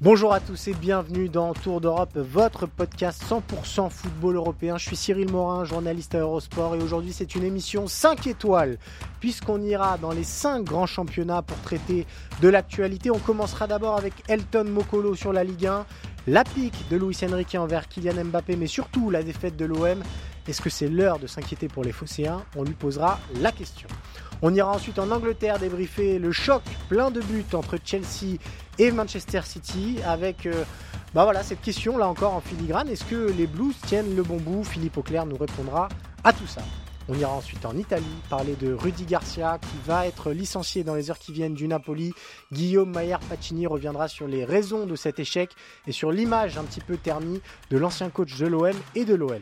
Bonjour à tous et bienvenue dans Tour d'Europe, votre podcast 100% football européen. Je suis Cyril Morin, journaliste à Eurosport et aujourd'hui c'est une émission 5 étoiles puisqu'on ira dans les 5 grands championnats pour traiter de l'actualité. On commencera d'abord avec Elton Mokolo sur la Ligue 1, la pique de Luis Enrique envers Kylian Mbappé mais surtout la défaite de l'OM. Est-ce que c'est l'heure de s'inquiéter pour les Phocéens? On lui posera la question. On ira ensuite en Angleterre débriefer le choc plein de buts entre Chelsea et Manchester City avec euh, bah voilà, cette question là encore en filigrane. Est-ce que les Blues tiennent le bon bout? Philippe Auclair nous répondra à tout ça. On ira ensuite en Italie parler de Rudy Garcia qui va être licencié dans les heures qui viennent du Napoli. Guillaume Mayer Pacini reviendra sur les raisons de cet échec et sur l'image un petit peu ternie de l'ancien coach de l'OM et de l'OL.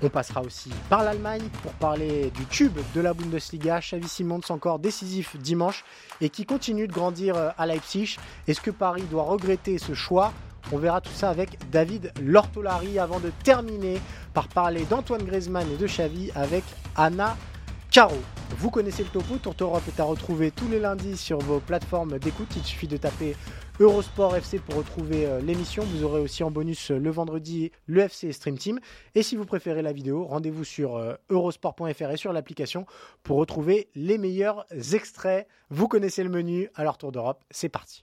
On passera aussi par l'Allemagne pour parler du tube de la Bundesliga, Xavi Simons encore décisif dimanche et qui continue de grandir euh, à Leipzig. Est-ce que Paris doit regretter ce choix? On verra tout ça avec David Lortolari avant de terminer par parler d'Antoine Griezmann et de Xavi avec Anna Caro. Vous connaissez le topo, Tour Europe est à retrouver tous les lundis sur vos plateformes d'écoute. Il suffit de taper Eurosport FC pour retrouver euh, l'émission. Vous aurez aussi en bonus euh, le vendredi le FC Stream Team. Et si vous préférez la vidéo, rendez-vous sur euh, eurosport.fr et sur l'application pour retrouver les meilleurs extraits. Vous connaissez le menu, alors Tour d'Europe, c'est parti.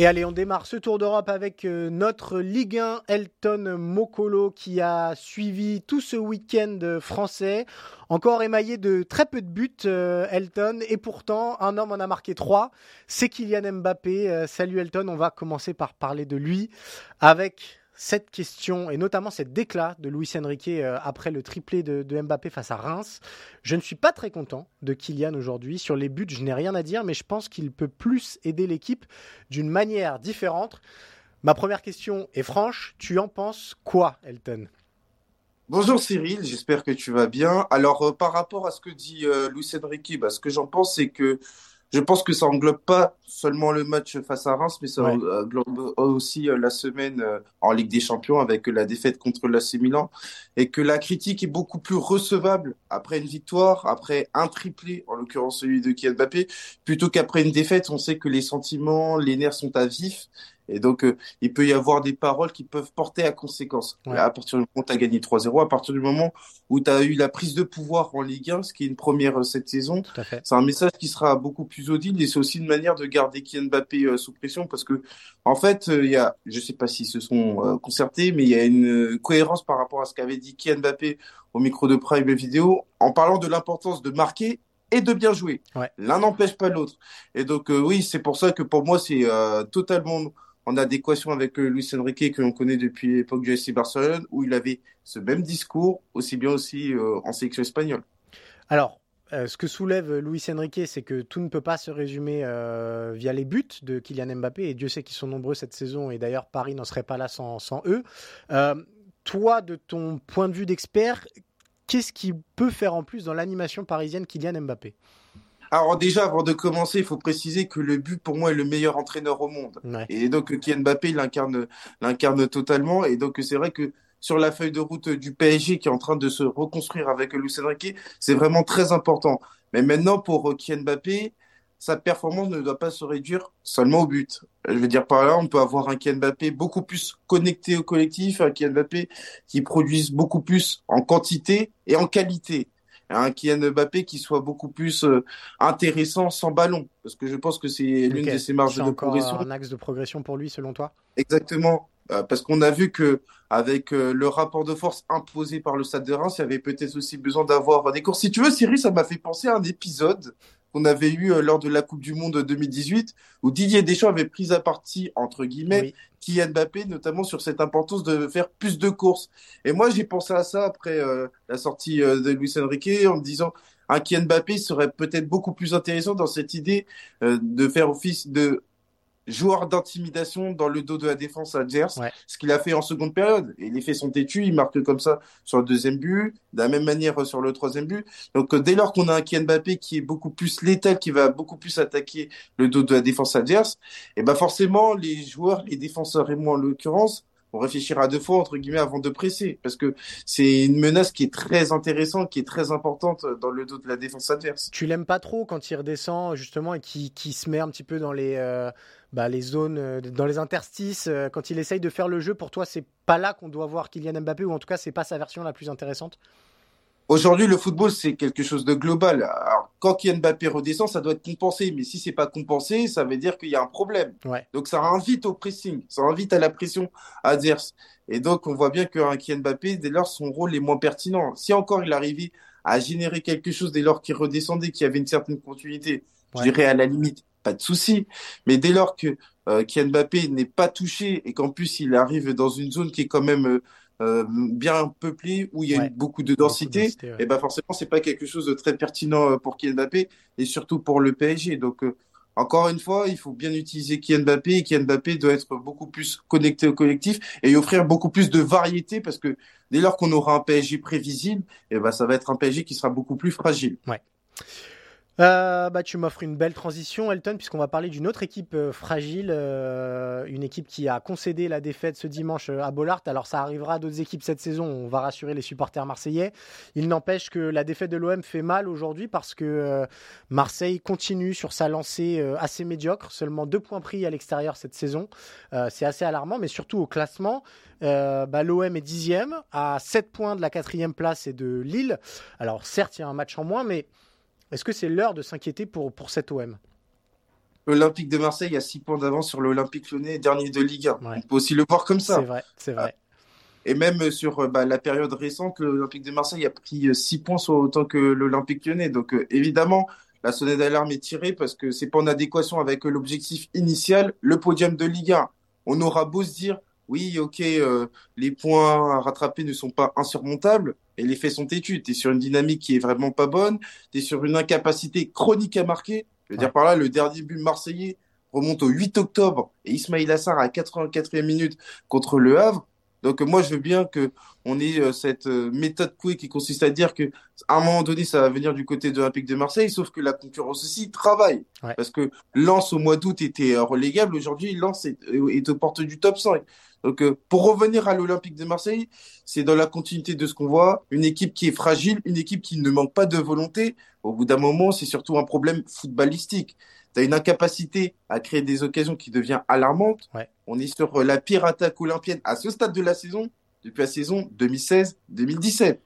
Et allez, on démarre ce tour d'Europe avec euh, notre Ligue 1 Elton Mokolo qui a suivi tout ce week-end français. Encore émaillé de très peu de buts, euh, Elton. Et pourtant, un homme en a marqué trois. C'est Kylian Mbappé. Euh, salut Elton, on va commencer par parler de lui avec cette question et notamment cette déclat de Luis Enrique euh, après le triplé de, Mbappé face à Reims. Je ne suis pas très content de Kylian aujourd'hui. Sur les buts, je n'ai rien à dire, mais je pense qu'il peut plus aider l'équipe d'une manière différente. Ma première question est franche. Tu en penses quoi, Elton? Bonjour Cyril, j'espère que tu vas bien. Alors euh, par rapport à ce que dit euh, Luis Enrique, bah, ce que j'en pense, c'est que je pense que ça englobe pas seulement le match face à Reims, mais ça englobe aussi euh, la semaine euh, en Ligue des Champions avec la défaite contre l'AC Milan. Et que la critique est beaucoup plus recevable après une victoire, après un triplé, en l'occurrence celui de Kylian Mbappé, plutôt qu'après une défaite. On sait que les sentiments, les nerfs sont à vif et donc, euh, il peut y avoir des paroles qui peuvent porter à conséquence. À partir du moment où tu as gagné 3-0, à partir du moment où tu as eu la prise de pouvoir en Ligue 1, ce qui est une première euh, cette saison, c'est un message qui sera beaucoup plus audible et c'est aussi une manière de garder Kylian Mbappé euh, sous pression parce que, en fait, il y a, je sais pas s'ils se sont concertés, mais il y a une cohérence par rapport à ce qu'avait dit Kylian Mbappé au micro de Prime Vidéo en parlant de l'importance de marquer et de bien jouer. L'un n'empêche pas l'autre. Et donc, oui, c'est pour ça que pour moi, c'est totalement en adéquation avec euh, Luis Enrique que l'on connaît depuis l'époque du FC Barcelone, où il avait ce même discours, aussi bien aussi euh, en sélection espagnole. Alors, euh, ce que soulève Luis Enrique, c'est que tout ne peut pas se résumer via les buts de Kylian Mbappé, et Dieu sait qu'ils sont nombreux cette saison, et d'ailleurs Paris n'en serait pas là sans, eux. toi, de ton point de vue d'expert, qu'est-ce qui peut faire en plus dans l'animation parisienne Kylian Mbappé? Alors déjà, avant de commencer, il faut préciser que le but pour moi est le meilleur entraîneur au monde. Et donc Kylian Mbappé, l'incarne, l'incarne totalement. Et donc c'est vrai que sur la feuille de route du PSG qui est en train de se reconstruire avec Luis Enrique, c'est vraiment très important. Mais maintenant, pour Kylian Mbappé, sa performance ne doit pas se réduire seulement au but. Je veux dire par là, on peut avoir un Kylian Mbappé beaucoup plus connecté au collectif, un Kylian Mbappé qui produise beaucoup plus en quantité et en qualité un Kylian Mbappé qui soit beaucoup plus euh, intéressant sans ballon, parce que je pense que c'est l'une de ses marges de progression. Un axe de progression pour lui, selon toi? Exactement, euh, parce qu'on a vu que avec euh, le rapport de force imposé par le Stade de Reims, il y avait peut-être aussi besoin d'avoir des courses. Si tu veux, Cyril, ça m'a fait penser à un épisode qu'on avait eu lors de la Coupe du Monde 2018, où Didier Deschamps avait pris à partie, entre guillemets, Kylian Mbappé, notamment sur cette importance de faire plus de courses. Et moi, j'ai pensé à ça après la sortie de Luis Enrique, en me disant, un Kylian Mbappé serait peut-être beaucoup plus intéressant dans cette idée de faire office de joueur d'intimidation dans le dos de la défense adverse, ce qu'il a fait en seconde période. Et les faits sont têtus, il marque comme ça sur le deuxième but, de la même manière sur le troisième but. Donc euh, dès lors qu'on a un Kylian Mbappé qui est beaucoup plus létal, qui va beaucoup plus attaquer le dos de la défense adverse, et eh ben forcément les joueurs, les défenseurs et moi en l'occurrence, on réfléchira deux fois entre guillemets avant de presser parce que c'est une menace qui est très intéressante, qui est très importante dans le dos de la défense adverse. Tu l'aimes pas trop quand il redescend justement et qui, qui se met un petit peu dans les euh, bah, les zones, euh, dans les interstices, euh, quand il essaye de faire le jeu, pour toi, c'est pas là qu'on doit voir Kylian Mbappé, ou en tout cas, c'est pas sa version la plus intéressante? Aujourd'hui, le football, c'est quelque chose de global. Alors, quand Kylian Mbappé redescend, ça doit être compensé. Mais si c'est pas compensé, ça veut dire qu'il y a un problème. Donc, ça invite au pressing, ça invite à la pression adverse. Et donc, on voit bien qu'un Kylian Mbappé, dès lors, son rôle est moins pertinent. Si encore il arrivait à générer quelque chose dès lors qu'il redescendait, qu'il y avait une certaine continuité, je dirais à la limite pas de souci. Mais dès lors que euh, Kylian Mbappé n'est pas touché et qu'en plus il arrive dans une zone qui est quand même euh, euh bien peuplée, où il y a beaucoup de densité, et eh ben forcément c'est pas quelque chose de très pertinent euh, pour Kylian Mbappé et surtout pour le PSG. Donc euh, encore une fois, il faut bien utiliser Kylian Mbappé et Kylian Mbappé doit être beaucoup plus connecté au collectif et offrir beaucoup plus de variété parce que dès lors qu'on aura un PSG prévisible, et eh ben ça va être un PSG qui sera beaucoup plus fragile. Ouais. Euh, bah, tu m'offres une belle transition, Elton, puisqu'on va parler d'une autre équipe euh, fragile, euh, une équipe qui a concédé la défaite ce dimanche à Bollard. Alors ça arrivera à d'autres équipes cette saison, on va rassurer les supporters marseillais. Il n'empêche que la défaite de l'OM fait mal aujourd'hui parce que Marseille continue sur sa lancée assez médiocre, seulement deux points pris à l'extérieur cette saison. C'est assez alarmant, mais surtout au classement. Bah, L'OM est dixième, à 7 points de la quatrième place et de Lille. Alors certes, il y a un match en moins, mais est-ce que c'est l'heure de s'inquiéter pour, pour cet OM L'Olympique de Marseille a 6 points d'avance sur l'Olympique Lyonnais, dernier de Ligue 1. On peut aussi le voir comme ça. C'est vrai, c'est vrai. Et même sur bah, la période récente, l'Olympique de Marseille a pris 6 points sur autant que l'Olympique Lyonnais. Donc euh, évidemment, la sonnette d'alarme est tirée parce que c'est pas en adéquation avec l'objectif initial, le podium de Ligue 1. On aura beau se dire, oui, ok, euh, les points à rattraper ne sont pas insurmontables, et les faits sont têtus. Tu es sur une dynamique qui est vraiment pas bonne, tu es sur une incapacité chronique à marquer. Je veux dire par là, le dernier but marseillais remonte au 8 octobre, et Ismail Assar à 84e minute contre Le Havre. Donc moi, je veux bien que on ait euh, cette euh, méthode couée qui consiste à dire que à un moment donné, ça va venir du côté de l'Olympique de Marseille, sauf que la concurrence aussi travaille. Parce que Lens, au mois d'août, était relégable. Aujourd'hui, Lens est, est aux portes du top 5. Donc, euh, pour revenir à l'Olympique de Marseille, c'est dans la continuité de ce qu'on voit, une équipe qui est fragile, une équipe qui ne manque pas de volonté. Au bout d'un moment, c'est surtout un problème footballistique. Tu as une incapacité à créer des occasions qui devient alarmante. On est sur la pire attaque olympienne à ce stade de la saison, depuis la saison 2016-2017.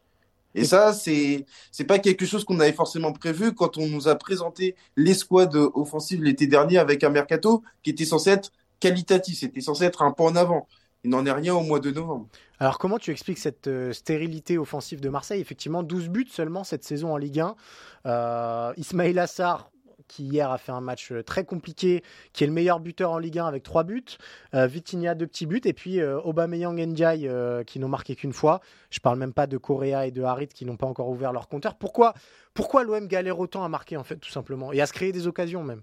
Et ça, c'est c'est pas quelque chose qu'on avait forcément prévu quand on nous a présenté l'escouade offensive l'été dernier avec un mercato qui était censé être qualitatif, c'était censé être un pas en avant. Il n'en est rien au mois de novembre. Alors comment tu expliques cette euh, stérilité offensive de Marseille? Effectivement, 12 buts seulement cette saison en Ligue 1. Euh, Ismail Assar, qui hier a fait un match euh, très compliqué, qui est le meilleur buteur en Ligue 1 avec 3 buts. Euh, Vitinha, deux petits buts. Et puis Aubameyang Ndiaye, qui n'ont marqué qu'une fois. Je parle même pas de Correa et de Harit qui n'ont pas encore ouvert leur compteur. Pourquoi, pourquoi l'OM galère autant à marquer, en fait, tout simplement? Et à se créer des occasions même?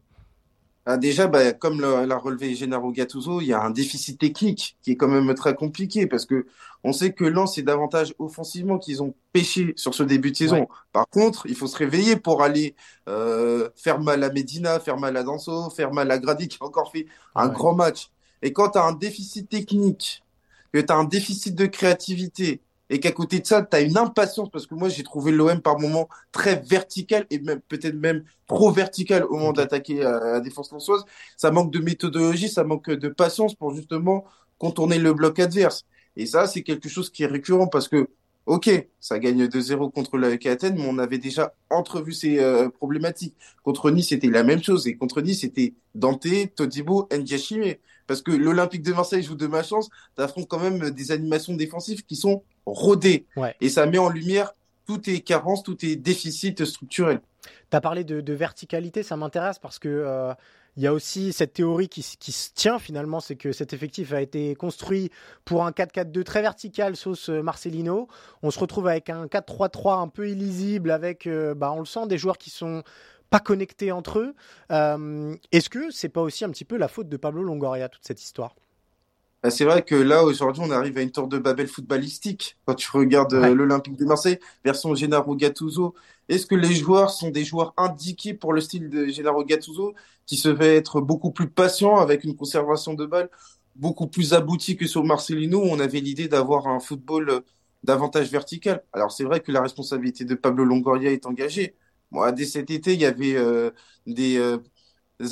Ah, déjà, bah, comme l'a relevé Gennaro Gattuso, il y a un déficit technique qui est quand même très compliqué parce que on sait que Lens c'est davantage offensivement qu'ils ont pêché sur ce début de saison. Par contre, il faut se réveiller pour aller euh, faire mal à Medina, faire mal à Danso, faire mal à Grady qui a encore fait un grand match. Et quand tu as un déficit technique, que tu as un déficit de créativité, et qu'à côté de ça, tu as une impatience parce que moi j'ai trouvé l'OM par moments très vertical et même peut-être même trop vertical au moment d'attaquer euh, la défense lançoise. Ça manque de méthodologie, ça manque de patience pour justement contourner le bloc adverse. Et ça, c'est quelque chose qui est récurrent parce que Ok, ça gagne 2-0 contre la Athènes, mais on avait déjà entrevu ces euh, problématiques. Contre Nice, c'était la même chose. Et contre Nice, c'était Dante, Todibo, Ndiachime. Parce que l'Olympique de Marseille joue de malchance, t'affrontes quand même des animations défensives qui sont rodées. Et ça met en lumière tout est carence, tout est déficit structurel. Tu as parlé de, verticalité, ça m'intéresse parce que euh, il y a aussi cette théorie qui, se tient finalement, c'est que cet effectif a été construit pour un 4-4-2 très vertical, sauce euh, Marcelino. On se retrouve avec un 4-3-3 un peu illisible, avec, euh, bah, on le sent, des joueurs qui sont pas connectés entre eux. Est-ce que c'est pas aussi un petit peu la faute de Pablo Longoria toute cette histoire? Bah, c'est vrai que là, aujourd'hui, on arrive à une tour de Babel footballistique. Quand tu regardes euh, l'Olympique de Marseille version Gennaro Gattuso, est-ce que les joueurs sont des joueurs indiqués pour le style de Gennaro Gattuso, qui se fait être beaucoup plus patient avec une conservation de balle beaucoup plus abouti que sur Marcelino, où on avait l'idée d'avoir un football euh, davantage vertical? Alors c'est vrai que la responsabilité de Pablo Longoria est engagée. Moi, dès cet été, il y avait euh, des,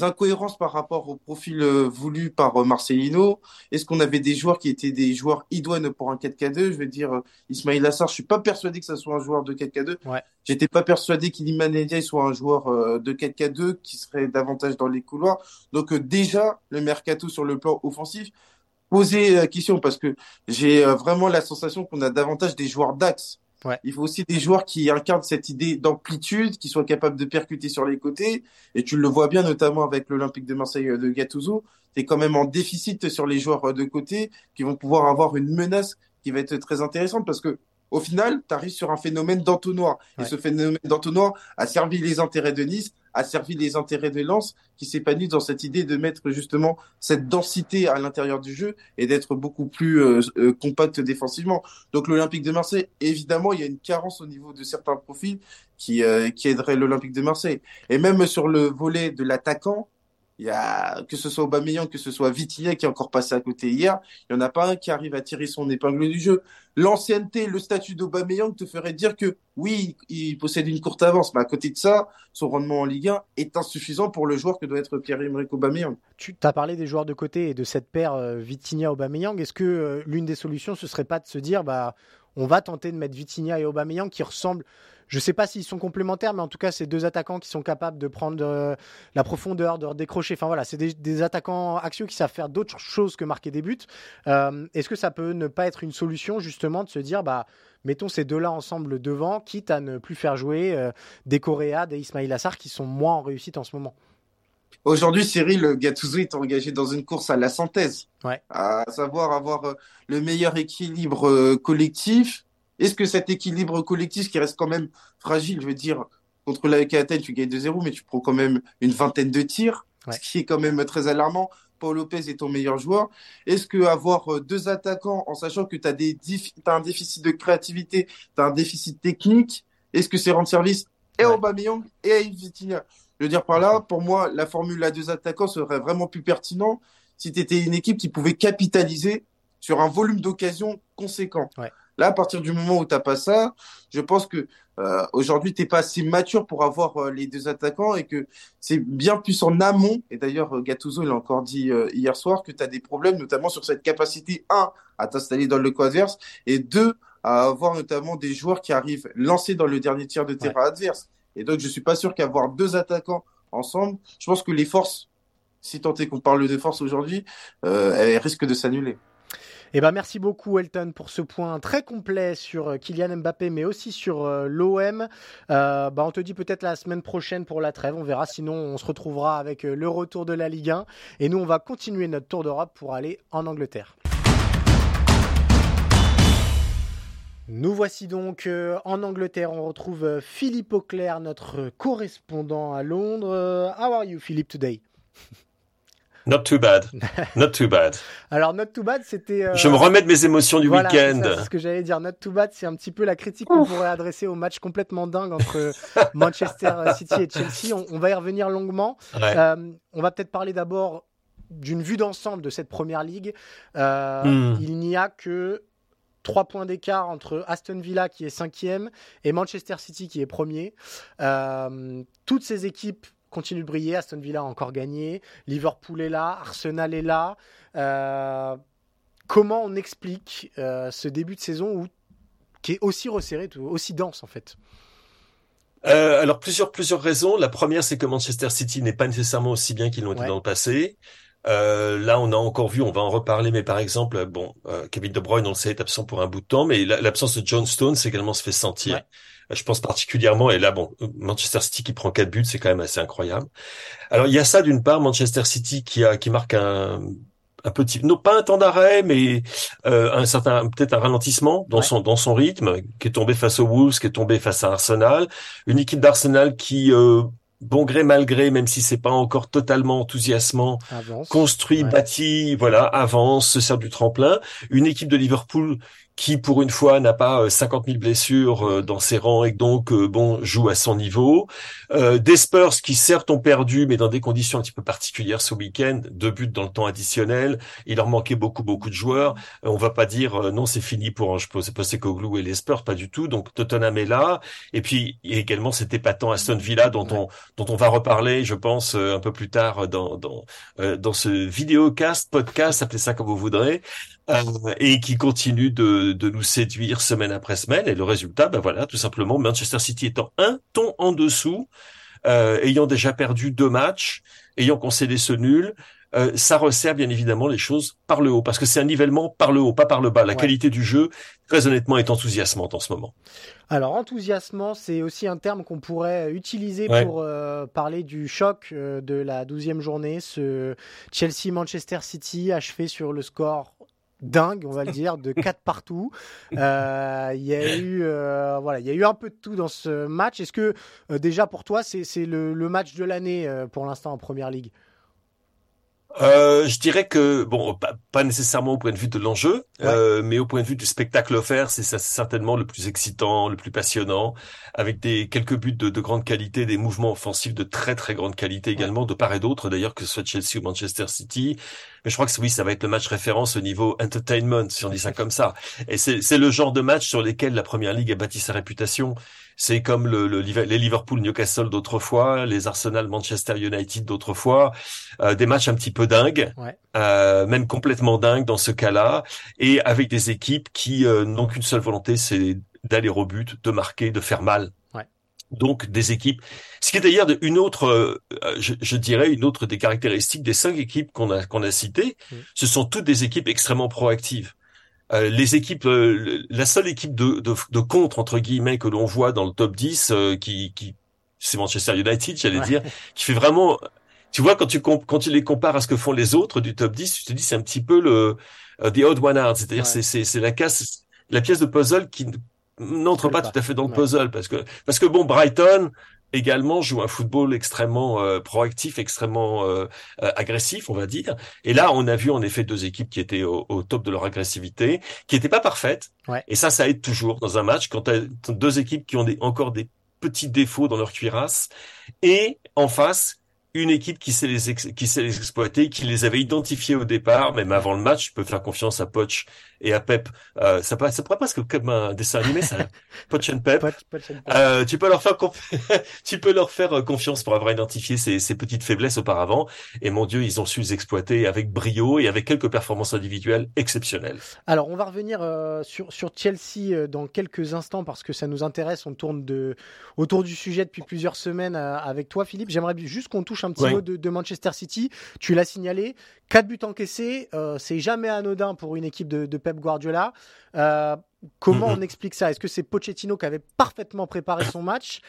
incohérences par rapport au profil euh, voulu par euh, Marcelino. Est-ce qu'on avait des joueurs qui étaient des joueurs idoines pour un 4K2 Je veux dire, euh, Ismail Assar, je suis pas persuadé que ça soit un joueur de 4K2. Ouais. J'étais pas persuadé qu'Iliman Ndiaye soit un joueur de 4K2 qui serait davantage dans les couloirs. Donc déjà, le mercato sur le plan offensif, poser la question parce que j'ai vraiment la sensation qu'on a davantage des joueurs d'axe il faut aussi des joueurs qui incarnent cette idée d'amplitude, qui soient capables de percuter sur les côtés. Et tu le vois bien, notamment avec l'Olympique de Marseille euh, de Gattuso. Tu es quand même en déficit sur les joueurs euh, de côté qui vont pouvoir avoir une menace qui va être très intéressante parce que au final, tu arrives sur un phénomène d'entonnoir. Et ce phénomène d'entonnoir a servi les intérêts de Nice, a servi les intérêts de Lens, qui s'épanouissent dans cette idée de mettre justement cette densité à l'intérieur du jeu et d'être beaucoup plus euh, euh, compact défensivement. Donc l'Olympique de Marseille, évidemment, il y a une carence au niveau de certains profils qui, euh, qui aideraient l'Olympique de Marseille. Et même sur le volet de l'attaquant, y a, que ce soit Aubameyang, que ce soit Vitinha qui est encore passé à côté hier, il n'y en a pas un qui arrive à tirer son épingle du jeu. L'ancienneté, le statut d'Aubameyang te ferait dire que oui, il possède une courte avance, mais à côté de ça, son rendement en Ligue 1 est insuffisant pour le joueur que doit être Pierre-Emerick Aubameyang. Tu as parlé des joueurs de côté et de cette paire euh, Vitinha-Aubameyang. Est-ce que euh, l'une des solutions, ce serait pas de se dire, bah, on va tenter de mettre Vitinha et Aubameyang qui ressemblent je ne sais pas s'ils sont complémentaires, mais en tout cas, c'est deux attaquants qui sont capables de prendre euh, la profondeur, de décrocher. Enfin voilà, c'est des, attaquants axiaux qui savent faire d'autres choses que marquer des buts. Euh, est-ce que ça peut ne pas être une solution justement de se dire, bah, mettons ces deux-là ensemble devant, quitte à ne plus faire jouer euh, des Coréas, des Ismail Assar qui sont moins en réussite en ce moment? Aujourd'hui, Cyril Gattuso est engagé dans une course à la synthèse, à savoir avoir le meilleur équilibre collectif, est-ce que cet équilibre collectif qui reste quand même fragile, je veux dire, contre la Athènes, tu gagnes 2-0, mais tu prends quand même une vingtaine de tirs, ce qui est quand même très alarmant. Paul Lopez est ton meilleur joueur. Est-ce que avoir euh, deux attaquants en sachant que tu as, un déficit de créativité, tu as un déficit technique, est-ce que c'est rendre service et à Aubameyang et à Vitinha Je veux dire par là, pour moi, la formule à deux attaquants serait vraiment plus pertinent si tu étais une équipe qui pouvait capitaliser sur un volume d'occasion conséquent. Là, à partir du moment où tu n'as pas ça, je pense que euh, aujourd'hui, tu n'es pas assez mature pour avoir euh, les deux attaquants et que c'est bien plus en amont. Et d'ailleurs, euh, Gattuso, il a encore dit hier soir que tu as des problèmes, notamment sur cette capacité, un, à t'installer dans le adverse et deux, à avoir notamment des joueurs qui arrivent lancés dans le dernier tiers de terrain adverse. Et donc, je suis pas sûr qu'avoir deux attaquants ensemble, je pense que les forces, si tant est qu'on parle de force aujourd'hui, elles risquent de s'annuler. Eh ben, merci beaucoup, Elton, pour ce point très complet sur euh, Kylian Mbappé, mais aussi sur euh, l'OM. Euh, bah, on te dit peut-être la semaine prochaine pour la trêve. On verra. Sinon, on se retrouvera avec le retour de la Ligue 1. Et nous, on va continuer notre tour d'Europe pour aller en Angleterre. Nous voici donc en Angleterre. On retrouve Philippe Auclair, notre correspondant à Londres. How are you, Philippe, today? Not too bad. Not too bad. Alors, not too bad, c'était. Euh, Je me remets de mes émotions du week-end. C'est ce que j'allais dire. Not too bad, c'est un petit peu la critique qu'on pourrait adresser au match complètement dingue entre Manchester City et Chelsea. On, va y revenir longuement. Euh, on va peut-être parler d'abord d'une vue d'ensemble de cette première ligue. Euh, hmm. Il n'y a que trois points d'écart entre Aston Villa qui est cinquième et Manchester City qui est premier. toutes ces équipes continue de briller. Aston Villa a encore gagné. Liverpool est là. Arsenal est là. Euh, comment on explique euh, ce début de saison où, qui est aussi resserré, aussi dense en fait? Euh, alors plusieurs plusieurs raisons. La première, c'est que Manchester City n'est pas nécessairement aussi bien qu'ils l'ont été dans le passé. Euh, là, on a encore vu, on va en reparler, mais par exemple, bon, euh, Kevin De Bruyne, on le sait, est absent pour un bout de temps, mais l'absence de John Stones également se fait sentir. Euh, je pense particulièrement, et là, bon, Manchester City qui prend quatre buts, c'est quand même assez incroyable. Alors, il y a ça d'une part, Manchester City qui a qui marque un un petit, non pas un temps d'arrêt, mais euh, un certain, peut-être un ralentissement dans son dans son rythme, qui est tombé face aux Wolves, qui est tombé face à Arsenal, une équipe d'Arsenal qui euh, bon gré mal gré, même si c'est pas encore totalement enthousiasmant, construit, bâti, voilà, avance, se sert du tremplin. Une équipe de Liverpool qui pour une fois n'a pas 50 euh, 000 blessures euh, dans ses rangs et donc euh, bon joue à son niveau. des Spurs qui certes ont perdu mais dans des conditions un petit peu particulières ce week-end, deux buts dans le temps additionnel. Il leur manquait beaucoup beaucoup de joueurs. on va pas dire non c'est fini pour je pense Postecoglou et les Spurs pas du tout. Donc Tottenham est là et puis également cet épatant Aston Villa dont on dont on va reparler je pense un peu plus tard dans dans dans ce vidéocast podcast appelez ça comme vous voudrez et qui continue de de, nous séduire semaine après semaine. Et le résultat, ben voilà, tout simplement, Manchester City étant un ton en dessous, euh, ayant déjà perdu deux matchs, ayant concédé ce nul, euh, ça resserre bien évidemment les choses par le haut, parce que c'est un nivellement par le haut, pas par le bas. La qualité du jeu, très honnêtement, est enthousiasmante en ce moment. Alors enthousiasmant, c'est aussi un terme qu'on pourrait utiliser pour euh, parler du choc de la douzième journée, ce Chelsea-Manchester City achevé sur le score dingue, on va le dire, de quatre partout. Euh, il y a eu, euh, voilà, il y a eu un peu de tout dans ce match. Est-ce que euh, déjà pour toi, c'est le, le, match de l'année pour l'instant en Première Ligue? Euh, je dirais que bon, pas, nécessairement au point de vue de l'enjeu, euh, mais au point de vue du spectacle offert, c'est certainement le plus excitant, le plus passionnant, avec des quelques buts de, de, grande qualité, des mouvements offensifs de très très grande qualité également, de part et d'autre d'ailleurs, que ce soit Chelsea ou Manchester City. Mais je crois que oui, ça va être le match référence au niveau entertainment, si on dit ça comme ça. Et c'est le genre de match sur lesquels la Première Ligue a bâti sa réputation. C'est comme le, les Liverpool Newcastle d'autrefois, les Arsenal Manchester United d'autrefois, euh, des matchs un petit peu dingues, euh, même complètement dingues dans ce cas-là, et avec des équipes qui euh, n'ont qu'une seule volonté, c'est d'aller au but, de marquer, de faire mal. Donc des équipes, ce qui est d'ailleurs une autre, je, dirais une autre des caractéristiques des cinq équipes qu'on a qu'on a citées, mm. ce sont toutes des équipes extrêmement proactives. Euh, les équipes, euh, la seule équipe de, de, de, contre entre guillemets que l'on voit dans le top 10, euh, qui, qui c'est Manchester United, j'allais dire, qui fait vraiment. Tu vois quand tu quand tu les compares à ce que font les autres du top 10, tu te dis c'est un petit peu le the odd one out, c'est-à-dire c'est c'est c'est la casse, la pièce de puzzle qui n'entre pas, tout à fait dans le puzzle. Parce que parce que bon Brighton également joue un football extrêmement euh, proactif, extrêmement euh, euh, agressif, on va dire. Et là, on a vu en effet deux équipes qui étaient au, top de leur agressivité, qui n'étaient pas parfaites. Et ça, ça aide toujours dans un match quand tu as deux équipes qui ont des, encore des petits défauts dans leur cuirasse et en face une équipe qui sait les qui sait les exploiter, qui les avait identifiés au départ, même avant le match. Je peux faire confiance à Poch et à Pep. Euh, ça, ça pourrait presque comme un dessin animé, ça. Poch and Pep. Euh, tu peux leur faire tu peux leur faire euh, confiance pour avoir identifié ces, ces, petites faiblesses auparavant. Et mon Dieu, ils ont su les exploiter avec brio et avec quelques performances individuelles exceptionnelles. Alors, on va revenir euh, sur sur Chelsea euh, dans quelques instants parce que ça nous intéresse. On tourne de autour du sujet depuis plusieurs semaines avec toi, Philippe. J'aimerais juste qu'on touche un petit mot de, Manchester City. Tu l'as signalé, quatre buts encaissés, c'est jamais anodin pour une équipe de, Pep Guardiola. Euh, comment on explique ça? Est-ce que c'est Pochettino qui avait parfaitement préparé son match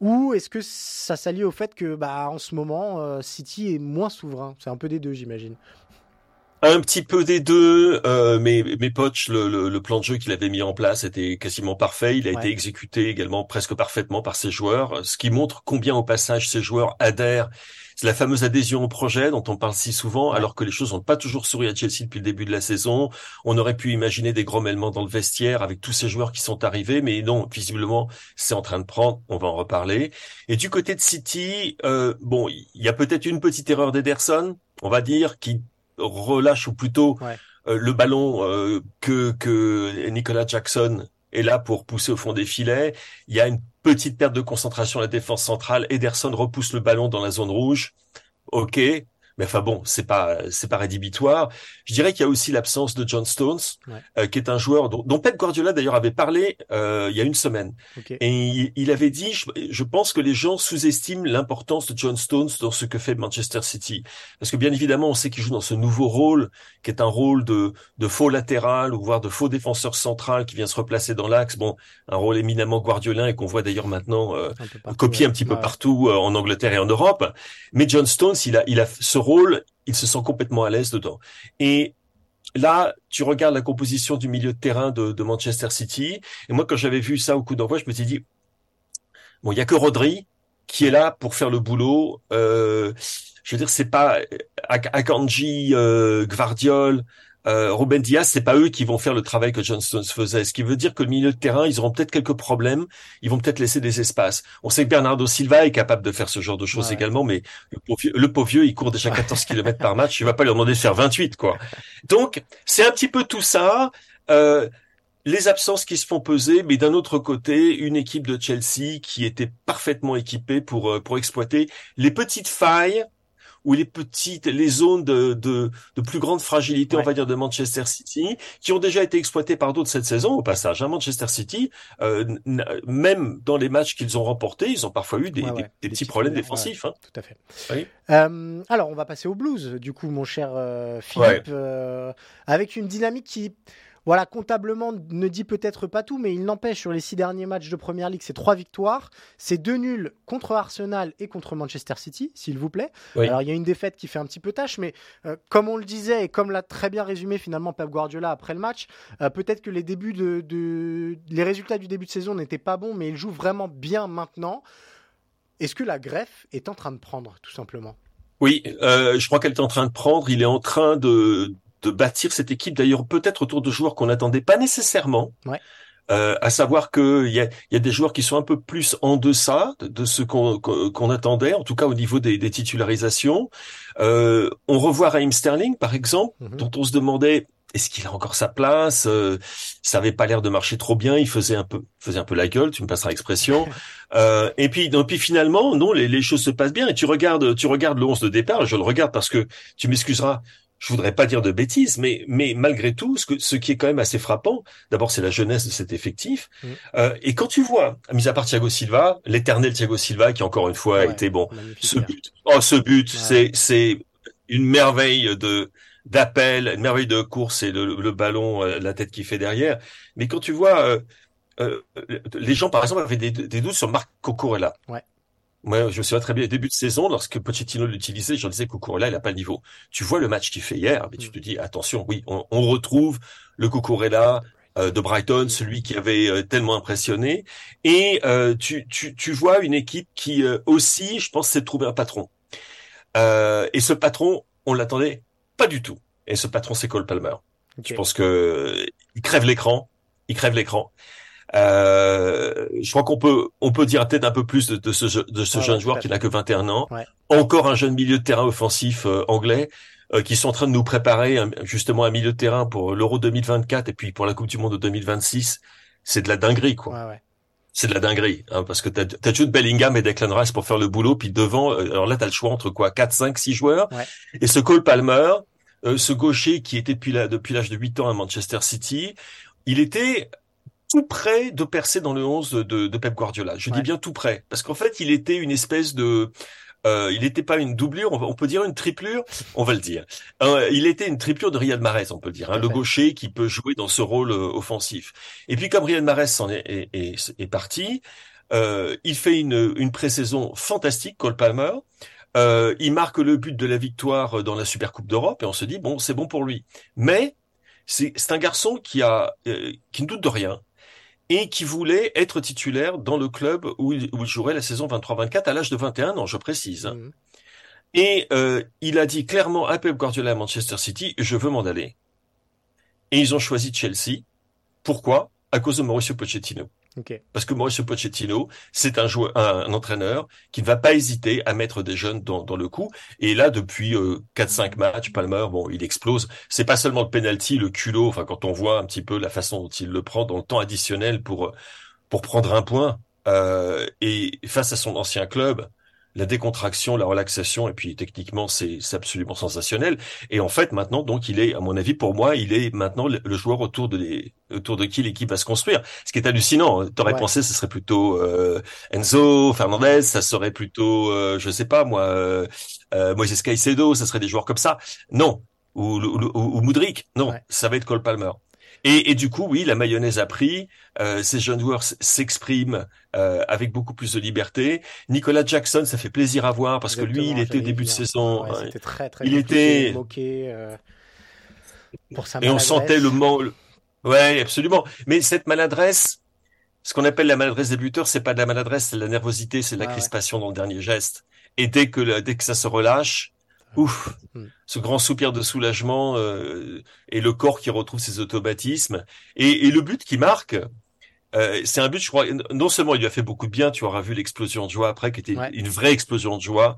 ou est-ce que ça s'allie au fait que, bah, en ce moment, euh, City est moins souverain? C'est un peu des deux, j'imagine. Un petit peu des deux, mais, mais Poch, le, plan de jeu qu'il avait mis en place était quasiment parfait. Il a été exécuté également presque parfaitement par ses joueurs, ce qui montre combien au passage ces joueurs adhèrent c'est la fameuse adhésion au projet dont on parle si souvent, alors que les choses n'ont pas toujours souri à Chelsea depuis le début de la saison. On aurait pu imaginer des grommellement dans le vestiaire avec tous ces joueurs qui sont arrivés, mais non, visiblement, c'est en train de prendre. On va en reparler. Et du côté de City, euh, bon, il y a peut-être une petite erreur d'Ederson, on va dire, qui relâche ou plutôt euh, le ballon euh, que que Nicolas Jackson est là pour pousser au fond des filets. Il y a une petite perte de concentration à la défense centrale. Ederson repousse le ballon dans la zone rouge. Ok. Mais enfin bon, c'est pas c'est pas rédhibitoire. Je dirais qu'il y a aussi l'absence de John Stones, euh, qui est un joueur dont, dont Pep Guardiola d'ailleurs avait parlé euh, il y a une semaine. Et il, avait dit, je, pense que les gens sous-estiment l'importance de John Stones dans ce que fait Manchester City, parce que bien évidemment, on sait qu'il joue dans ce nouveau rôle, qui est un rôle de de faux latéral ou voire de faux défenseur central qui vient se replacer dans l'axe. Bon, un rôle éminemment guardiolin et qu'on voit d'ailleurs maintenant euh, copié un petit peu partout en Angleterre et en Europe. Mais John Stones, il a il a ce il se sent complètement à l'aise dedans. Et là, tu regardes la composition du milieu de terrain de, Manchester City. Et moi, quand j'avais vu ça au coup d'envoi, je me suis dit, bon, il y a que Rodri qui est là pour faire le boulot. Euh, je veux dire, c'est pas Akanji, euh, euh, Ruben Diaz, c'est pas eux qui vont faire le travail que John Stones faisait. Ce qui veut dire que le milieu de terrain, ils auront peut-être quelques problèmes. Ils vont peut-être laisser des espaces. On sait que Bernardo Silva est capable de faire ce genre de choses également, mais le pauvre, vieux, il court déjà 14 km par match. Il va pas lui demander de faire 28, quoi. Donc, c'est un petit peu tout ça. Euh, les absences qui se font peser, mais d'un autre côté, une équipe de Chelsea qui était parfaitement équipée pour euh, pour exploiter les petites failles ou les petites, les zones de, de, de plus grande fragilité, on va dire, de Manchester City, qui ont déjà été exploitées par d'autres cette saison, au passage. Hein, Manchester City, euh, même dans les matchs qu'ils ont remportés, ils ont parfois eu des, des, petits problèmes défensifs. Hein. Tout à fait. Euh, alors, on va passer au blues, du coup, mon cher euh, Philippe, avec une dynamique qui voilà, comptablement ne dit peut-être pas tout, mais il n'empêche sur les six derniers matchs de Première Ligue, c'est trois victoires, c'est deux nuls contre Arsenal et contre Manchester City, s'il vous plaît. Alors il y a une défaite qui fait un petit peu tâche, mais euh, comme on le disait et comme l'a très bien résumé finalement Pep Guardiola après le match, euh, peut-être que les débuts de, les résultats du début de saison n'étaient pas bons, mais il joue vraiment bien maintenant. Est-ce que la greffe est en train de prendre, tout simplement? Oui, euh, je crois qu'elle est en train de prendre. Il est en train de, de bâtir cette équipe, d'ailleurs peut-être autour de joueurs qu'on n'attendait pas nécessairement. Ouais. Euh, à savoir qu'il y a, y a des joueurs qui sont un peu plus en deçà de, ce qu'on attendait, en tout cas au niveau des, des titularisations. Euh, on revoit Raheem Sterling, par exemple, mhm. dont on se demandait est-ce qu'il a encore sa place? Euh, Ça avait pas l'air de marcher trop bien. Il faisait un peu, faisait un peu la gueule. Tu me passeras l'expression. euh, et puis, donc, puis finalement, non, les, les, choses se passent bien. Et tu regardes, tu regardes le 11 de départ. Je le regarde parce que tu m'excuseras je voudrais pas dire de bêtises, mais mais malgré tout, ce, que, ce qui est quand même assez frappant, d'abord c'est la jeunesse de cet effectif. Mm. Euh, et quand tu vois, mis à part Thiago Silva, l'éternel Thiago Silva, qui encore une fois a été bon, ce but, oh ce but, c'est c'est une merveille de d'appel, une merveille de course et le, ballon, euh, la tête qui fait derrière. Mais quand tu vois, euh, euh, les gens par exemple avaient des, des doutes sur Marco Corella. Ouais. Moi, je me souviens très bien, début de saison, lorsque Pochettino l'utilisait, j'en disais Cucurella, il n'a pas le niveau. Tu vois le match qu'il fait hier, mais tu te dis, attention, oui, on, retrouve le Cucurella euh, de Brighton, celui qui avait euh, tellement impressionné. Et euh, tu, tu, tu, vois une équipe qui aussi, je pense, s'est trouvé un patron. et ce patron, on l'attendait pas du tout. Et ce patron, c'est Cole Palmer. Je pense que il crève l'écran. Il crève l'écran. Euh, je crois qu'on peut on peut dire peut-être un peu plus de, de ce, de ce jeune joueur qui n'a que 21 ans. Encore un jeune milieu de terrain offensif euh, anglais euh, qui sont en train de nous préparer justement un milieu de terrain pour l'Euro 2024 et puis pour la Coupe du Monde de 2026. C'est de la dinguerie quoi. C'est de la dinguerie, hein, parce que t'as as Jude Bellingham et Declan Rice pour faire le boulot, puis devant, euh, alors là t'as le choix entre quoi, 4, 5, 6 joueurs, et ce Cole Palmer, ce gaucher qui était depuis la, depuis l'âge de 8 ans à Manchester City, il était tout près de percer dans le 11 de, de Pep Guardiola. Je dis bien tout près, parce qu'en fait, il était une espèce de... Euh, il n'était pas une doublure, on, peut dire une triplure, on va le dire. Euh, il était une triplure de Riyad Mahrez, on peut dire, hein, le gaucher qui peut jouer dans ce rôle euh, offensif. Et puis comme Riyad Mahrez s'en est, est, est, est, parti, euh, il fait une, une pré-saison fantastique, Cole Palmer. Euh, il marque le but de la victoire dans la Super Coupe d'Europe et on se dit bon, c'est bon pour lui. Mais c'est un garçon qui a qui ne doute de rien, et qui voulait être titulaire dans le club où il, jouerait la saison 23-24 à l'âge de 21 ans, je précise. Mmh. Et euh, il a dit clairement à Pep Guardiola à Manchester City, je veux m'en aller. Et ils ont choisi Chelsea. Pourquoi? À cause de Mauricio Pochettino. Parce que Mauricio Pochettino, c'est un joueur, un, entraîneur qui ne va pas hésiter à mettre des jeunes dans, dans le coup. Et là, depuis euh, 4-5 matchs, Palmer, bon, il explose. C'est pas seulement le penalty, le culot. Enfin, quand on voit un petit peu la façon dont il le prend dans le temps additionnel pour pour prendre un point euh, et face à son ancien club, la décontraction, la relaxation, et puis techniquement c'est absolument sensationnel. Et en fait maintenant donc il est, à mon avis pour moi, il est maintenant le, joueur autour de les, autour de qui l'équipe va se construire. Ce qui est hallucinant. Hein. T'aurais pensé ce serait plutôt euh, Enzo Fernandez, ça serait plutôt, euh, je sais pas moi, euh, euh, Moises Caicedo, ça serait des joueurs comme ça. Non, ou, ou, ou, Moudric. Non, ça va être Cole Palmer. Et, et, du coup, oui, la mayonnaise a pris. Euh, ces jeunes joueurs s'expriment euh, avec beaucoup plus de liberté. Nicolas Jackson, ça fait plaisir à voir parce que lui, il était au début de saison. Ouais, était très, très il était moqué euh, pour sa Et on sentait le manque. Ouais, absolument. Mais cette maladresse, ce qu'on appelle la maladresse des buteurs, c'est pas de la maladresse, c'est de la nervosité, c'est de la crispation dans le dernier geste. Et dès que dès que ça se relâche, ouf, hmm. Ce grand soupir de soulagement euh, et le corps qui retrouve ses automatismes et, et le but qui marque. Euh, c'est un but, je crois, non seulement il lui a fait beaucoup de bien, tu auras vu l'explosion de joie après, qui était une vraie explosion de joie,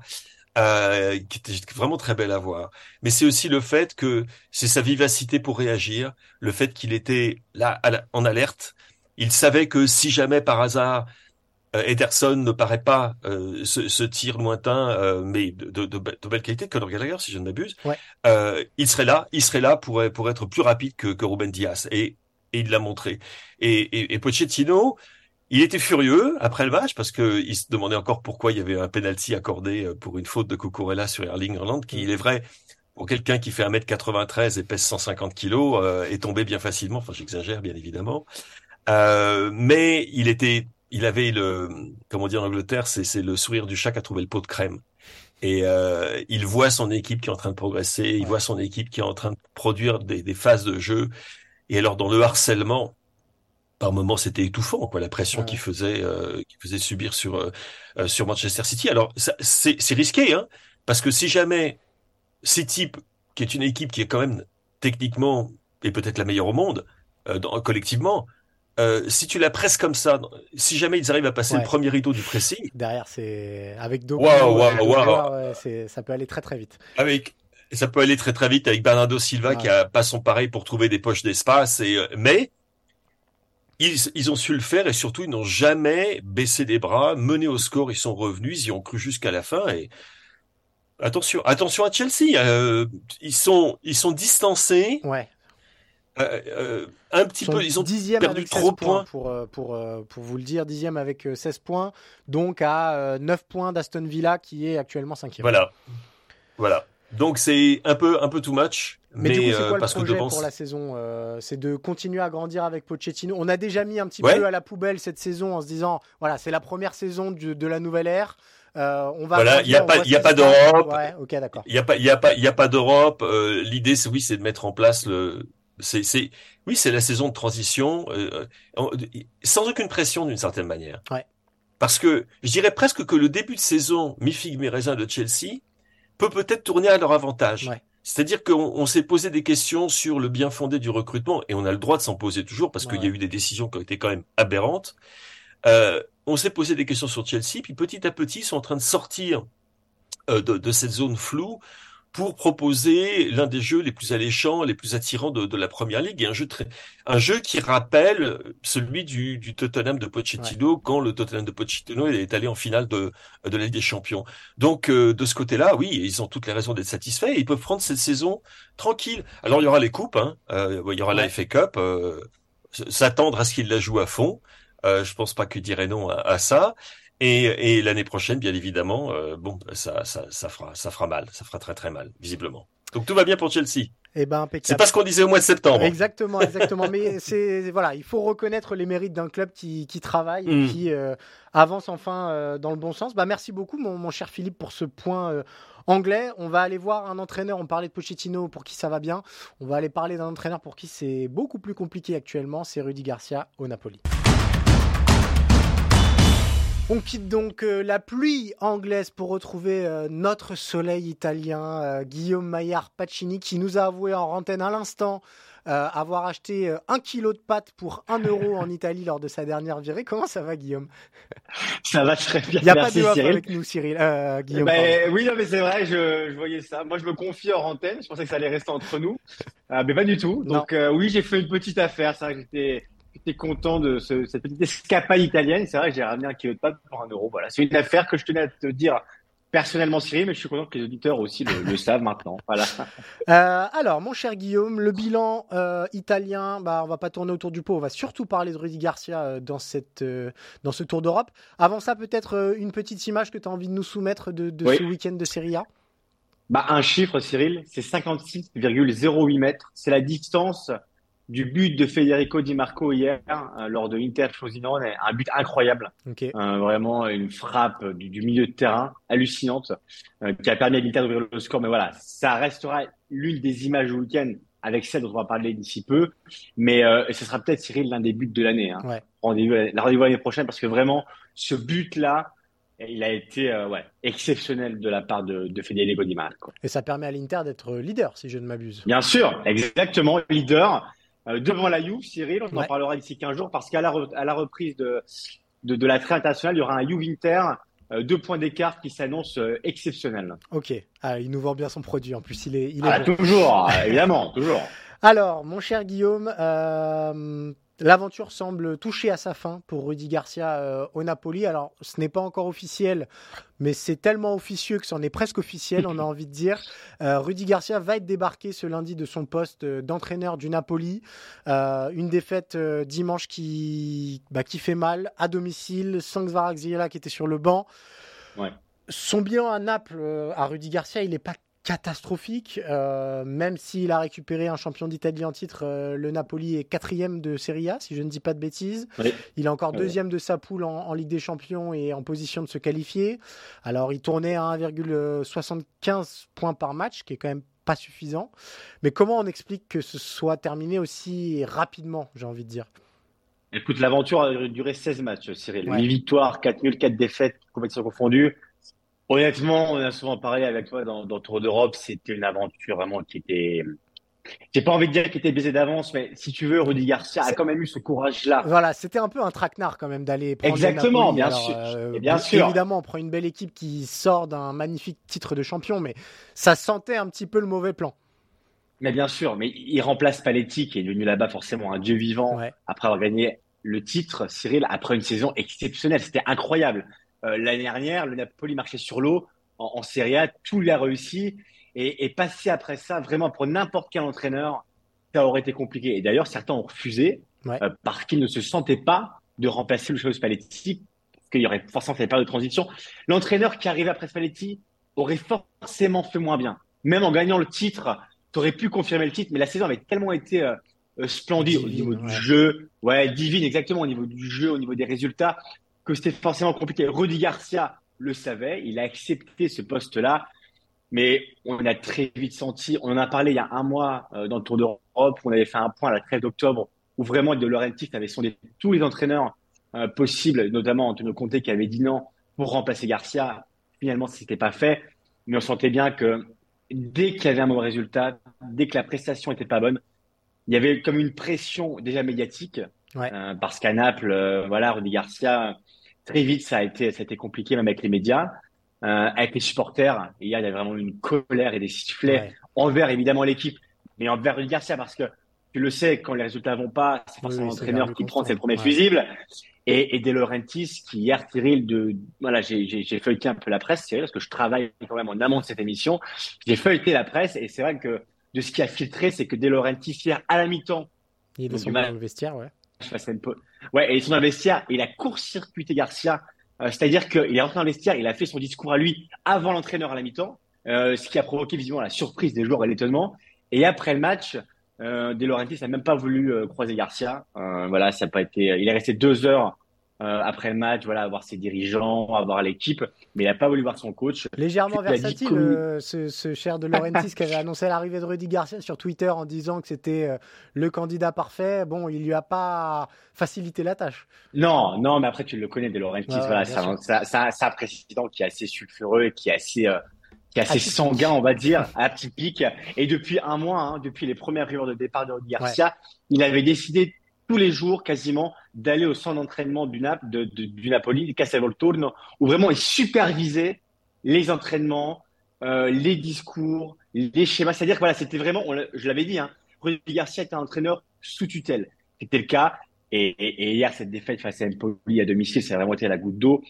euh, qui était vraiment très belle à voir. Mais c'est aussi le fait que c'est sa vivacité pour réagir, le fait qu'il était là en alerte. Il savait que si jamais par hasard Ederson ne paraît pas euh, ce, tir lointain, euh, mais de, de, de, belle qualité, Conor Gallagher, si je ne m'abuse. Euh, il serait là, il serait là pour, pour être plus rapide que, que Ruben Diaz, et, et il l'a montré. Et, et, et, Pochettino, il était furieux après le match parce que il se demandait encore pourquoi il y avait un penalty accordé pour une faute de Cucurella sur Erling Haaland, qui, il est vrai, pour quelqu'un qui fait 1m93 et pèse 150 kilos, est tombé bien facilement. Enfin, j'exagère bien évidemment. mais il était il avait le, comment dire en Angleterre, c'est le sourire du chat qui a trouvé le pot de crème. Et euh, il voit son équipe qui est en train de progresser, il voit son équipe qui est en train de produire des, des phases de jeu. Et alors dans le harcèlement, par moments c'était étouffant, quoi, la pression qu'il faisait, euh, qu'il faisait subir sur euh, sur Manchester City. Alors c'est risqué, hein, parce que si jamais City, qui est une équipe qui est quand même techniquement et peut-être la meilleure au monde, dans, collectivement, euh, si tu la presses comme ça, si jamais ils arrivent à passer le premier rideau du pressing. Derrière, c'est avec deux wow, wow, ça peut aller très très vite. Avec, ça peut aller très très vite avec Bernardo Silva qui a pas son pareil pour trouver des poches d'espace et, euh, mais, ils, ils, ont su le faire et surtout ils n'ont jamais baissé les bras, mené au score, ils sont revenus, ils y ont cru jusqu'à la fin et attention, attention à Chelsea, euh, ils sont ils sont distancés. Ouais. Euh, euh, un petit peu, ils ont perdu trop de points. Pour, euh, pour, pour vous le dire, dixième avec 16 points, donc à 9 points d'Aston Villa qui est actuellement cinquième. Voilà, voilà. Donc c'est un peu un peu too much. Mais, mais du coup, c'est quoi le projet pour la saison C'est de continuer à grandir avec Pochettino. On a déjà mis un petit peu à la poubelle cette saison en se disant, voilà, c'est la première saison de, de la nouvelle ère. Euh, on va voilà, il n'y a pas, il a pas d'Europe. Ouais, ok, d'accord. Il y a pas, il y a pas, il y a pas d'Europe. L'idée, c'est oui, c'est de mettre en place le c'est, oui, c'est la saison de transition, euh, sans aucune pression d'une certaine manière. Ouais. Parce que je dirais presque que le début de saison, mi figue mi raisin de Chelsea, peut peut-être tourner à leur avantage. Ouais. C'est-à-dire qu'on on, s'est posé des questions sur le bien fondé du recrutement, et on a le droit de s'en poser toujours, parce qu'il y a eu des décisions qui ont été quand même aberrantes. Euh, on s'est posé des questions sur Chelsea, puis petit à petit, ils sont en train de sortir euh, de, de, cette zone floue pour proposer l'un des jeux les plus alléchants, les plus attirants de, de la première ligue, et un jeu très, un jeu qui rappelle celui du, du Tottenham de Pochettino quand le Tottenham de Pochettino est allé en finale de, de la Ligue des Champions. Donc euh, de ce côté-là, oui, ils ont toutes les raisons d'être satisfaits. Et ils peuvent prendre cette saison tranquille. Alors il y aura les coupes, hein, euh, il y aura la FA Cup, euh, s'attendre à ce qu'ils la jouent à fond. Euh, je pense pas que dirait non à, à ça. Et, et l'année prochaine, bien évidemment, euh, bon, ça, ça, ça fera, ça fera mal, ça fera très très mal, visiblement. Donc tout va bien pour Chelsea. Eh ben, c'est pas ce qu'on disait au mois de septembre. Exactement, exactement. Mais c'est voilà, il faut reconnaître les mérites d'un club qui, qui travaille, et mm. qui euh, avance enfin euh, dans le bon sens. Bah merci beaucoup, mon, mon cher Philippe, pour ce point euh, anglais. On va aller voir un entraîneur. On parlait de Pochettino pour qui ça va bien. On va aller parler d'un entraîneur pour qui c'est beaucoup plus compliqué actuellement. C'est Rudy Garcia au Napoli. On quitte donc euh, la pluie anglaise pour retrouver euh, notre soleil italien, euh, Guillaume Maillard Pacini, qui nous a avoué en antenne à l'instant avoir acheté un kilo de pâtes pour un euro en Italie lors de sa dernière virée. Comment ça va, Guillaume? Ça va très bien. Il n'y a pas de Cyril. avec nous, Cyril. Guillaume. Ben, oui, non, mais c'est vrai, je, voyais ça. Moi, je me confie en antenne. Je pensais que ça allait rester entre nous, mais pas du tout. Donc, oui, j'ai fait une petite affaire. Ça, j'étais j'étais content de ce, cette petite escapade italienne. C'est vrai que j'ai ramené un kilo de pâtes pour un euro. Voilà, c'est une affaire que je tenais à te dire personnellement Cyril, mais je suis content que les auditeurs aussi le, savent maintenant. Voilà. Euh, alors, mon cher Guillaume, le bilan euh, italien, bah, on va pas tourner autour du pot, on va surtout parler de Rudy Garcia euh, dans, cette, dans ce Tour d'Europe. Avant ça, peut-être une petite image que tu as envie de nous soumettre de, ce week-end de Serie A? Bah, Un chiffre, Cyril, c'est 56,08 mètres. C'est la distance du but de Federico Di Marco hier euh, lors de Inter Frosinone, un but incroyable, euh, vraiment une frappe du, milieu de terrain hallucinante euh, qui a permis à l'Inter d'ouvrir le score. Mais voilà, ça restera l'une des images du week-end avec celle dont on va parler d'ici peu. Mais ce sera peut-être Cyril l'un des buts de l'année. Hein. Rendez-vous rendez l'année prochaine parce que vraiment ce but-là, il a été ouais, exceptionnel de la part de, de Federico Di Marco. Et ça permet à l'Inter d'être leader, si je ne m'abuse. Bien sûr, exactement, leader. Euh, devant la Juve, Cyril. On en parlera d'ici 15 jours parce qu'à la, à la reprise de, de, de la traite internationale, il y aura un Juve Inter. Euh, deux points d'écart qui s'annonce euh, exceptionnel. Ok, ah, il nous vend bien son produit. En plus, il est, il est ah, toujours, évidemment, toujours. Alors, mon cher Guillaume, euh, L'aventure semble toucher à sa fin pour Rudy Garcia euh, au Napoli. Alors, ce n'est pas encore officiel, mais c'est tellement officieux que c'en est presque officiel, on a envie de dire. Euh, Rudy Garcia va être débarqué ce lundi de son poste euh, d'entraîneur du Napoli. une défaite dimanche qui, bah, qui fait mal à domicile. Sans Xvaraxila qui était sur le banc. Son bilan à Naples, à Rudy Garcia, il n'est pas catastrophique. Euh, même s'il a récupéré un champion d'Italie en titre, euh, le Napoli est quatrième de Serie A, si je ne dis pas de bêtises. Il est encore deuxième de sa poule en, Ligue des Champions et en position de se qualifier. Alors, il tournait à 1,75 points par match, qui est quand même pas suffisant. Mais comment on explique que ce soit terminé aussi rapidement, j'ai envie de dire? Écoute, l'aventure a duré 16 matchs, Cyril. 8 victoires, 4 nuls, 4 défaites, compétitions confondues. Honnêtement, on a souvent parlé avec toi dans, dans Tour d'Europe. C'était une aventure vraiment qui était. J'ai pas envie de dire qu'il était baisé d'avance, mais si tu veux, Rudy Garcia a quand même eu ce courage-là. Voilà, c'était un peu un traquenard quand même d'aller prendre Exactement, bien sûr. Euh, bien sûr. Évidemment, on prend une belle équipe qui sort d'un magnifique titre de champion, mais ça sentait un petit peu le mauvais plan. Mais bien sûr, mais il remplace Paletti qui est devenu là-bas forcément un dieu vivant après avoir gagné le titre, Cyril, après une saison exceptionnelle. C'était incroyable. Euh, l'année dernière, le Napoli marchait sur l'eau en, Serie A, tout l'a réussi. Et, et, passer après ça, vraiment pour n'importe quel entraîneur, ça aurait été compliqué. Et d'ailleurs, certains ont refusé euh, parce qu'ils ne se sentaient pas de remplacer le de Spalletti, parce qu'il y aurait forcément fait pas de transition. L'entraîneur qui arrivait après Spalletti aurait forcément fait moins bien. Même en gagnant le titre, tu aurais pu confirmer le titre, mais la saison avait tellement été euh, splendide au niveau du jeu, ouais, divine exactement au niveau du jeu, au niveau des résultats, que c'était forcément compliqué. Rudy Garcia le savait, il a accepté ce poste-là, mais on a très vite senti, on en a parlé il y a un mois euh, dans le Tour d'Europe, on avait fait un point à la trêve d'octobre où vraiment De Laurentiis avait sondé tous les entraîneurs euh, possibles, notamment Antonio Conte qui avait dit non pour remplacer Garcia. Finalement, ce n'était pas fait, mais on sentait bien que dès qu'il y avait un mauvais résultat, dès que la prestation n'était pas bonne, il y avait comme une pression déjà médiatique, euh, parce qu'à Naples, voilà, Rudy Garcia, très vite, ça a été, ça a été compliqué même avec les médias, euh, avec les supporters. il y a vraiment une colère et des sifflets envers évidemment l'équipe, mais envers le Garcia parce que tu le sais, quand les résultats vont pas, c'est forcément l'entraîneur qui prend ses premiers fusibles. Et, et De Laurentiis, qui hier, Cyril, de, voilà, j'ai, feuilleté un peu la presse, Cyril, parce que je travaille quand même en amont de cette émission. J'ai feuilleté la presse et c'est vrai que de ce qui a filtré, c'est que De Laurentiis, hier, à la mi-temps, il est dans le vestiaire, ouais. Ouais, et le vestiaire, il a court-circuité Garcia. Euh, c'est-à-dire qu'il est rentré dans le vestiaire, il a fait son discours à lui avant l'entraîneur à la mi-temps, euh, ce qui a provoqué visiblement la surprise des joueurs et l'étonnement. Et après le match, euh, De Laurentiis n'a même pas voulu euh, croiser Garcia. Euh, voilà, ça n'a pas été. Il est resté deux heures après le match, voilà, avoir ses dirigeants, avoir l'équipe, mais il n'a pas voulu voir son coach. Légèrement versatile, euh, ce, cher de Laurentiis qui avait annoncé l'arrivée de Rudy Garcia sur Twitter en disant que c'était euh, le candidat parfait. Bon, il lui a pas facilité la tâche. Non, non, mais après tu le connais, de Laurentiis, voilà, c'est un, président qui est assez sulfureux, qui est assez qui est assez sanguin, on va dire, atypique. Et depuis un mois, hein, depuis les premières rumeurs de départ de Rudy Garcia, il avait décidé tous les jours quasiment d'aller au centre d'entraînement du, Nap, de, du Napoli, du Castelvolturno, où vraiment il supervisait les entraînements, euh, les discours, les schémas. C'est-à-dire que voilà, c'était vraiment, je l'avais dit, hein, Rudy Garcia était un entraîneur sous tutelle. C'était le cas. Et, et, hier, cette défaite face à Empoli à domicile, c'est vraiment été la goutte d'eau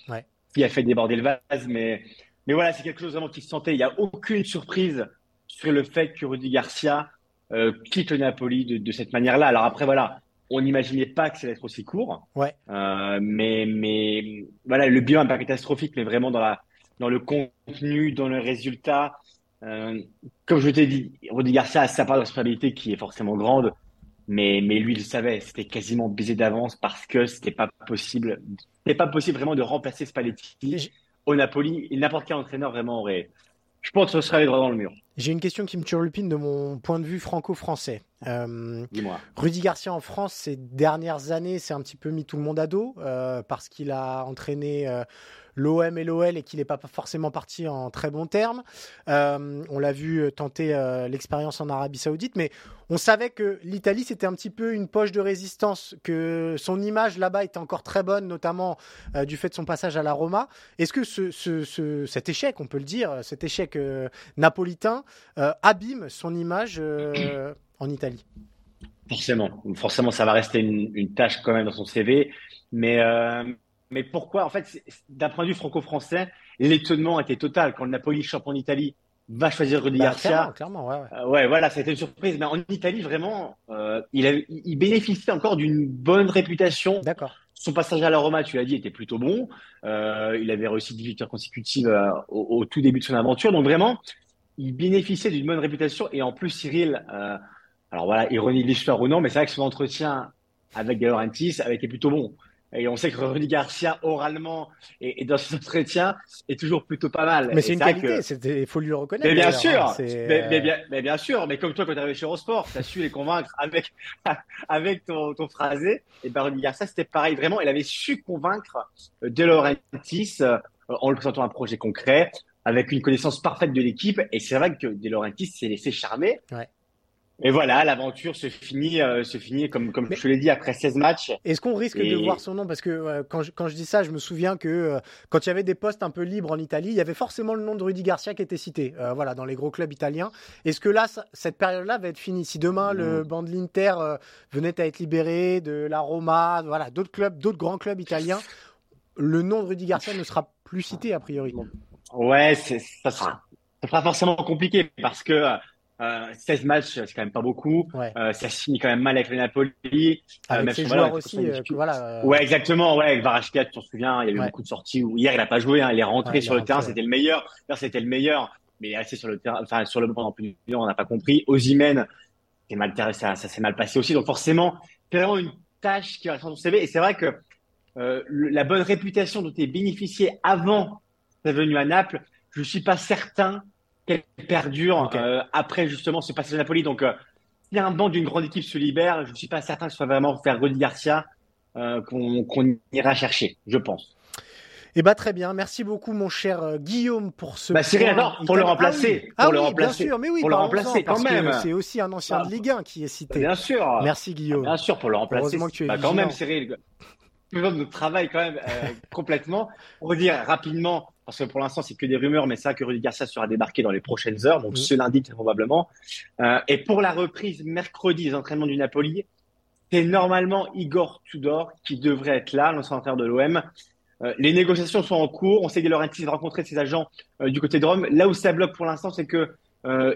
qui a fait déborder le vase. Mais mais voilà, c'est quelque chose vraiment qui se sentait. Il n'y a aucune surprise sur le fait que Rudy Garcia euh, quitte le Napoli de, de cette manière-là. Alors après, voilà, on n'imaginait pas que ça allait être aussi court. Ouais. Euh, mais, mais voilà, le bilan n'est pas catastrophique, mais vraiment dans, la, dans le contenu, dans le résultat. Euh, comme je t'ai dit, Rudy Garcia a sa part de responsabilité qui est forcément grande, mais, mais lui, il le savait, c'était quasiment baisé d'avance parce que c'était pas possible, c'était pas possible vraiment de remplacer Spalletti au Napoli. N'importe quel entraîneur vraiment aurait, je pense, que ce serait droit dans le mur. J'ai une question qui me turlupine de mon point de vue franco-français. Euh. Rudy Garcia en France, ces dernières années, c'est un petit peu mis tout le monde à dos euh, parce qu'il a entraîné euh, l'OM et l'OL et qu'il n'est pas forcément parti en très bons termes. Euh, on l'a vu tenter l'expérience en Arabie Saoudite, mais on savait que l'Italie c'était un petit peu une poche de résistance, que son image là-bas était encore très bonne, notamment du fait de son passage à la Roma. Est-ce que ce, cet échec, on peut le dire, cet échec napolitain abîme son image en Italie Forcément, forcément, ça va rester une, une, tâche quand même dans son CV, mais mais pourquoi En fait, d'un point de vue franco-français, l'étonnement était total quand le Napoli, champion d'Italie, va choisir Rudy bah, Garcia. Clairement, ouais, ouais. Euh, ouais, voilà, ça a été une surprise. Mais en Italie, vraiment, euh, il, a, il bénéficiait encore d'une bonne réputation. D'accord. Son passage à la Roma, tu l'as dit, était plutôt bon. Euh, il avait réussi 10 victoires consécutives euh, au, au, tout début de son aventure. Donc vraiment, il bénéficiait d'une bonne réputation. Et en plus, Cyril, euh, alors voilà, ironie de l'histoire ou non, mais c'est vrai que son entretien avec De Laurentiis avait été plutôt bon. Et on sait que Rudy Garcia, oralement et, dans son entretien, est toujours plutôt pas mal. Mais c'est une qualité, il faut lui reconnaître. Mais bien sûr, hein, mais, mais, bien, mais, bien, sûr. Mais comme toi, quand tu arrivé chez Eurosport, tu as su les convaincre avec, avec ton, ton phrasé. Et ben Rudy Garcia, c'était pareil. Vraiment, il avait su convaincre euh, De Laurentiis euh, en lui présentant un projet concret, avec une connaissance parfaite de l'équipe. Et c'est vrai que De Laurentiis s'est laissé charmer. Ouais. Et voilà, l'aventure se finit, euh, se finit comme, comme je te l'ai dit, après 16 matchs. Est-ce qu'on risque de voir son nom? Parce que euh, quand, je, quand je dis ça, je me souviens que euh, quand il y avait des postes un peu libres en Italie, il y avait forcément le nom de Rudy Garcia qui était cité, voilà, dans les gros clubs italiens. Est-ce que là, cette période-là va être finie? Si demain, le banc de l'Inter venait à être libéré, de la Roma, voilà, d'autres clubs, d'autres grands clubs italiens, le nom de Rudy Garcia ne sera plus cité a priori. Ouais, ça sera, ça sera forcément compliqué parce que euh, 16 matchs, c'est quand même pas beaucoup. Ouais. Euh, ça finit quand même mal avec le Napoli. Avec euh, ses joueurs aussi, euh, voilà. Ouais, exactement. Ouais, avec Varashkia, tu t'en souviens, il y a eu ouais. beaucoup de sorties où hier il a pas joué, hein, il est rentré ouais, sur le terrain, c'était le meilleur. D'ailleurs, c'était le meilleur, mais il est resté sur le terrain, enfin sur le pendant plus d'une on n'a pas compris. C'est mal, ça, ça s'est mal passé aussi. Donc forcément, c'est vraiment une tâche qui reste dans ton CV. Et c'est vrai que euh, la bonne réputation dont tu es bénéficié avant ta venue à Naples, je suis pas certain qu'elle perdure okay. euh, après justement ce passage à Napoli. Donc, euh, si un banc d'une grande équipe se libère, je ne suis pas certain que ce soit vraiment faire Rudy Garcia euh, qu'on qu ira chercher, je pense. Eh ben très bien, merci beaucoup mon cher euh, Guillaume pour ce. Bah Cyril, attends, pour le remplacer, ah oui, pour ah le oui, remplacer, bien sûr, mais oui, pour le remplacer quand même. C'est aussi un ancien de Ligue 1 qui est cité. Bien sûr. Merci Guillaume. Bien sûr, pour le remplacer. Heureusement que tu es bah, quand même, Cyril. Notre travail quand même euh, complètement. Pour redire rapidement, parce que pour l'instant c'est que des rumeurs, mais ça que Rudy Garcia sera débarqué dans les prochaines heures, donc mmh. ce lundi très probablement. Euh, et pour la reprise mercredi des entraînements du Napoli, c'est normalement Igor Tudor qui devrait être là, l'ancien entraîneur de l'OM. Euh, les négociations sont en cours. On sait que Laurentiis va rencontrer ses agents euh, du côté de Rome. Là où ça bloque pour l'instant, c'est que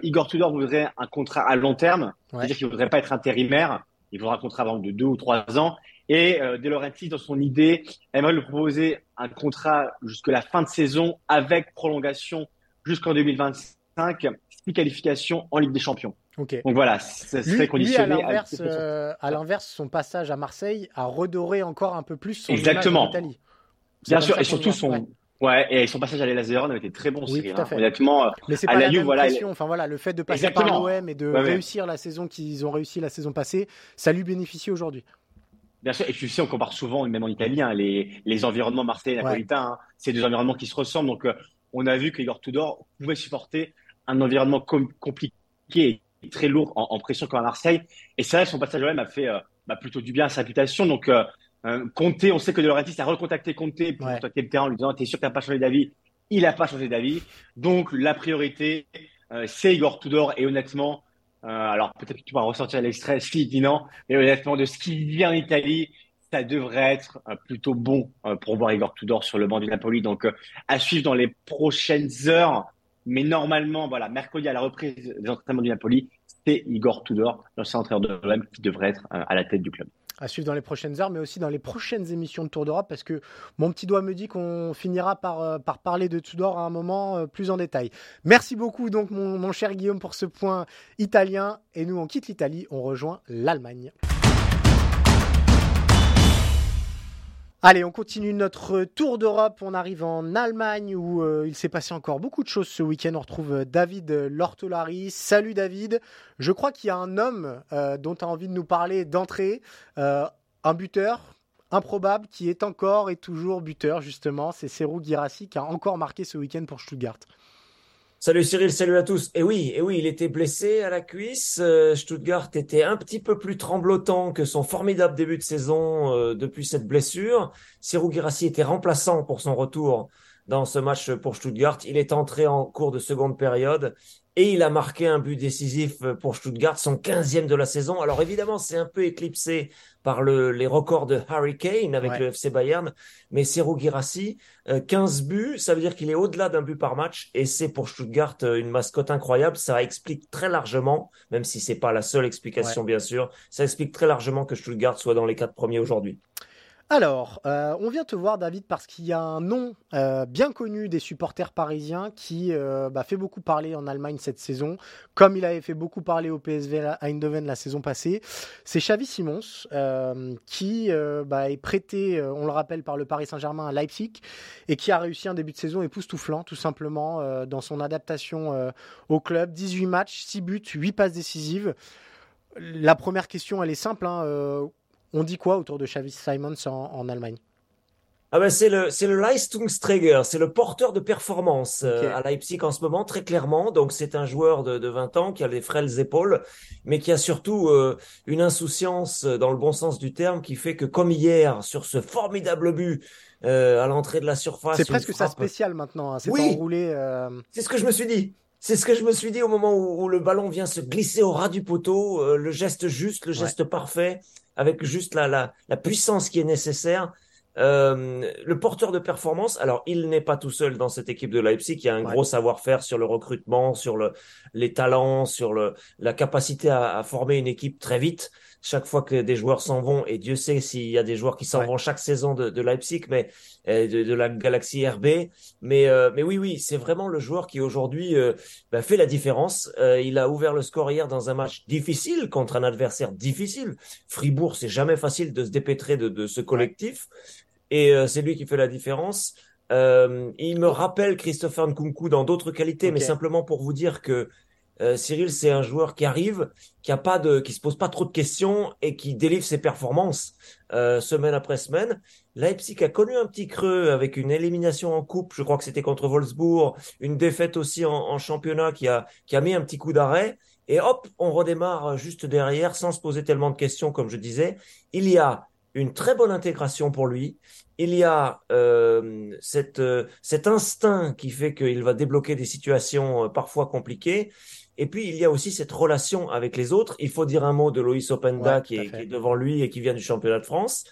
Igor Tudor voudrait un contrat à long terme, ouais. c'est-à-dire qu'il voudrait pas être intérimaire. Il voudra un contrat de deux ou trois ans. Et euh, De Laurentiis, dans son idée, aimerait lui proposer un contrat jusqu'à la fin de saison avec prolongation jusqu'en 2025, six qualifications en Ligue des Champions. Okay. Donc voilà, ça serait conditionné. Lui, à l'inverse, euh, l'inverse, son passage à Marseille a redoré encore un peu plus son Exactement. image en Italie. Bien sûr, et surtout son, ouais. Ouais, et son passage à l'Elazeron avait été très bon, oui, Cyril. Hein. Honnêtement, mais c'est pas la, la même voilà, pression. Enfin voilà, le fait de passer Exactement. par l'OM et de ouais, réussir ouais. la saison qu'ils ont réussi la saison passée, ça lui bénéficie aujourd'hui. Bien sûr, et tu sais, on compare souvent, même en italien, les, les environnements marseillais et napolitains. Ouais. Hein, c'est deux environnements qui se ressemblent. Donc, euh, on a vu que Igor Tudor pouvait supporter un environnement com compliqué et très lourd en, en, pression comme à Marseille. Et c'est vrai son passage au M a fait euh, bah, plutôt du bien à sa réputation. Donc, euh, Conte, on sait que De Laurentiis a recontacté Conte pour ouais. contacter le terrain en lui disant T'es sûr que t'as pas changé d'avis? Il n'a pas changé d'avis. Donc, la priorité, euh, c'est Igor Tudor. Et honnêtement, euh, alors peut-être que tu vas ressortir l'extrait, qu'il dit non, mais honnêtement, de ce qu'il vit en Italie, ça devrait être plutôt bon pour voir Igor Tudor sur le banc du Napoli. Donc, à suivre dans les prochaines heures. Mais normalement, voilà, mercredi à la reprise des entraînements du Napoli, c'est Igor Tudor, l'ancien entraîneur de l'OM, qui devrait être à la tête du club à suivre dans les prochaines heures, mais aussi dans les prochaines émissions de Tour d'Europe, parce que mon petit doigt me dit qu'on finira par, euh, par parler de Tudor à un moment euh, plus en détail. Merci beaucoup donc mon cher Guillaume pour ce point italien, et nous on quitte l'Italie, on rejoint l'Allemagne. Allez, on continue notre tour d'Europe. On arrive en Allemagne où euh, il s'est passé encore beaucoup de choses ce week-end. On retrouve euh, David Lortolari. Salut David. Je crois qu'il y a un homme euh, dont tu as envie de nous parler d'entrée. un buteur improbable qui est encore et toujours buteur, justement. C'est Serou Girassi qui a encore marqué ce week-end pour Stuttgart. Salut Cyril, salut à tous. Et oui, et oui, il était blessé à la cuisse. Euh, Stuttgart était un petit peu plus tremblotant que son formidable début de saison euh, depuis cette blessure. Serou Girassi était remplaçant pour son retour dans ce match pour Stuttgart. Il est entré en cours de seconde période et il a marqué un but décisif pour Stuttgart, son 15e de la saison. Alors évidemment, c'est un peu éclipsé par le, les records de Harry Kane avec le FC Bayern, mais Serou Girassi, 15 euh, buts, ça veut dire qu'il est au-delà d'un but par match et c'est pour Stuttgart euh, une mascotte incroyable. Ça explique très largement, même si c'est pas la seule explication bien sûr, ça explique très largement que Stuttgart soit dans les quatre premiers aujourd'hui. Alors, euh, on vient te voir, David, parce qu'il y a un nom euh, bien connu des supporters parisiens qui euh, bah, fait beaucoup parler en Allemagne cette saison, comme il avait fait beaucoup parler au PSV Eindhoven la saison passée. C'est Xavi Simons, qui bah, est prêté, on le rappelle, par le Paris Saint-Germain à Leipzig, et qui a réussi un début de saison époustouflant, tout simplement, dans son adaptation au club. 18 matchs, 6 buts, 8 passes décisives. La première question, elle est simple. Hein, on dit quoi autour de Xavi Simons en, Allemagne? Ah ben c'est le c'est le Leistungsträger, c'est le porteur de performance euh, à Leipzig en ce moment très clairement. Donc c'est un joueur de, de 20 ans qui a les frêles épaules, mais qui a surtout euh, une insouciance euh, dans le bon sens du terme qui fait que comme hier sur ce formidable but à l'entrée de la surface, c'est presque ça spécial maintenant. Hein, c'est oui, enroulé. C'est ce que je me suis dit. C'est ce que je me suis dit au moment où, le ballon vient se glisser au ras du poteau, le geste juste, le geste parfait avec juste la, la, la puissance qui est nécessaire. Euh, le porteur de performance, alors il n'est pas tout seul dans cette équipe de Leipzig, il y a un gros savoir-faire sur le recrutement, sur le, les talents, sur le, la capacité à, à former une équipe très vite chaque fois que des joueurs s'en vont, et Dieu sait s'il y a des joueurs qui s'en vont chaque saison de, de Leipzig, mais euh, de, de, la galaxie RB. Mais, euh, mais oui, oui, c'est vraiment le joueur qui aujourd'hui euh, bah, fait la différence. il a ouvert le score hier dans un match difficile contre un adversaire difficile. Fribourg, c'est jamais facile de se dépêtrer de, de ce collectif, et c'est lui qui fait la différence. il me rappelle Christopher Nkunku dans d'autres qualités, mais simplement pour vous dire que euh, Cyril, c'est un joueur qui arrive, qui a pas de, qui se pose pas trop de questions et qui délivre ses performances euh, semaine après semaine. Leipzig a connu un petit creux avec une élimination en coupe, je crois que c'était contre Wolfsburg, une défaite aussi en, championnat qui a qui a mis un petit coup d'arrêt. Et hop, on redémarre juste derrière sans se poser tellement de questions, comme je disais. Il y a une très bonne intégration pour lui. Il y a euh, cette, cet instinct qui fait qu'il va débloquer des situations parfois compliquées. Et puis, il y a aussi cette relation avec les autres. Il faut dire un mot de Loïs Openda qui, est, devant lui et qui vient du championnat de France.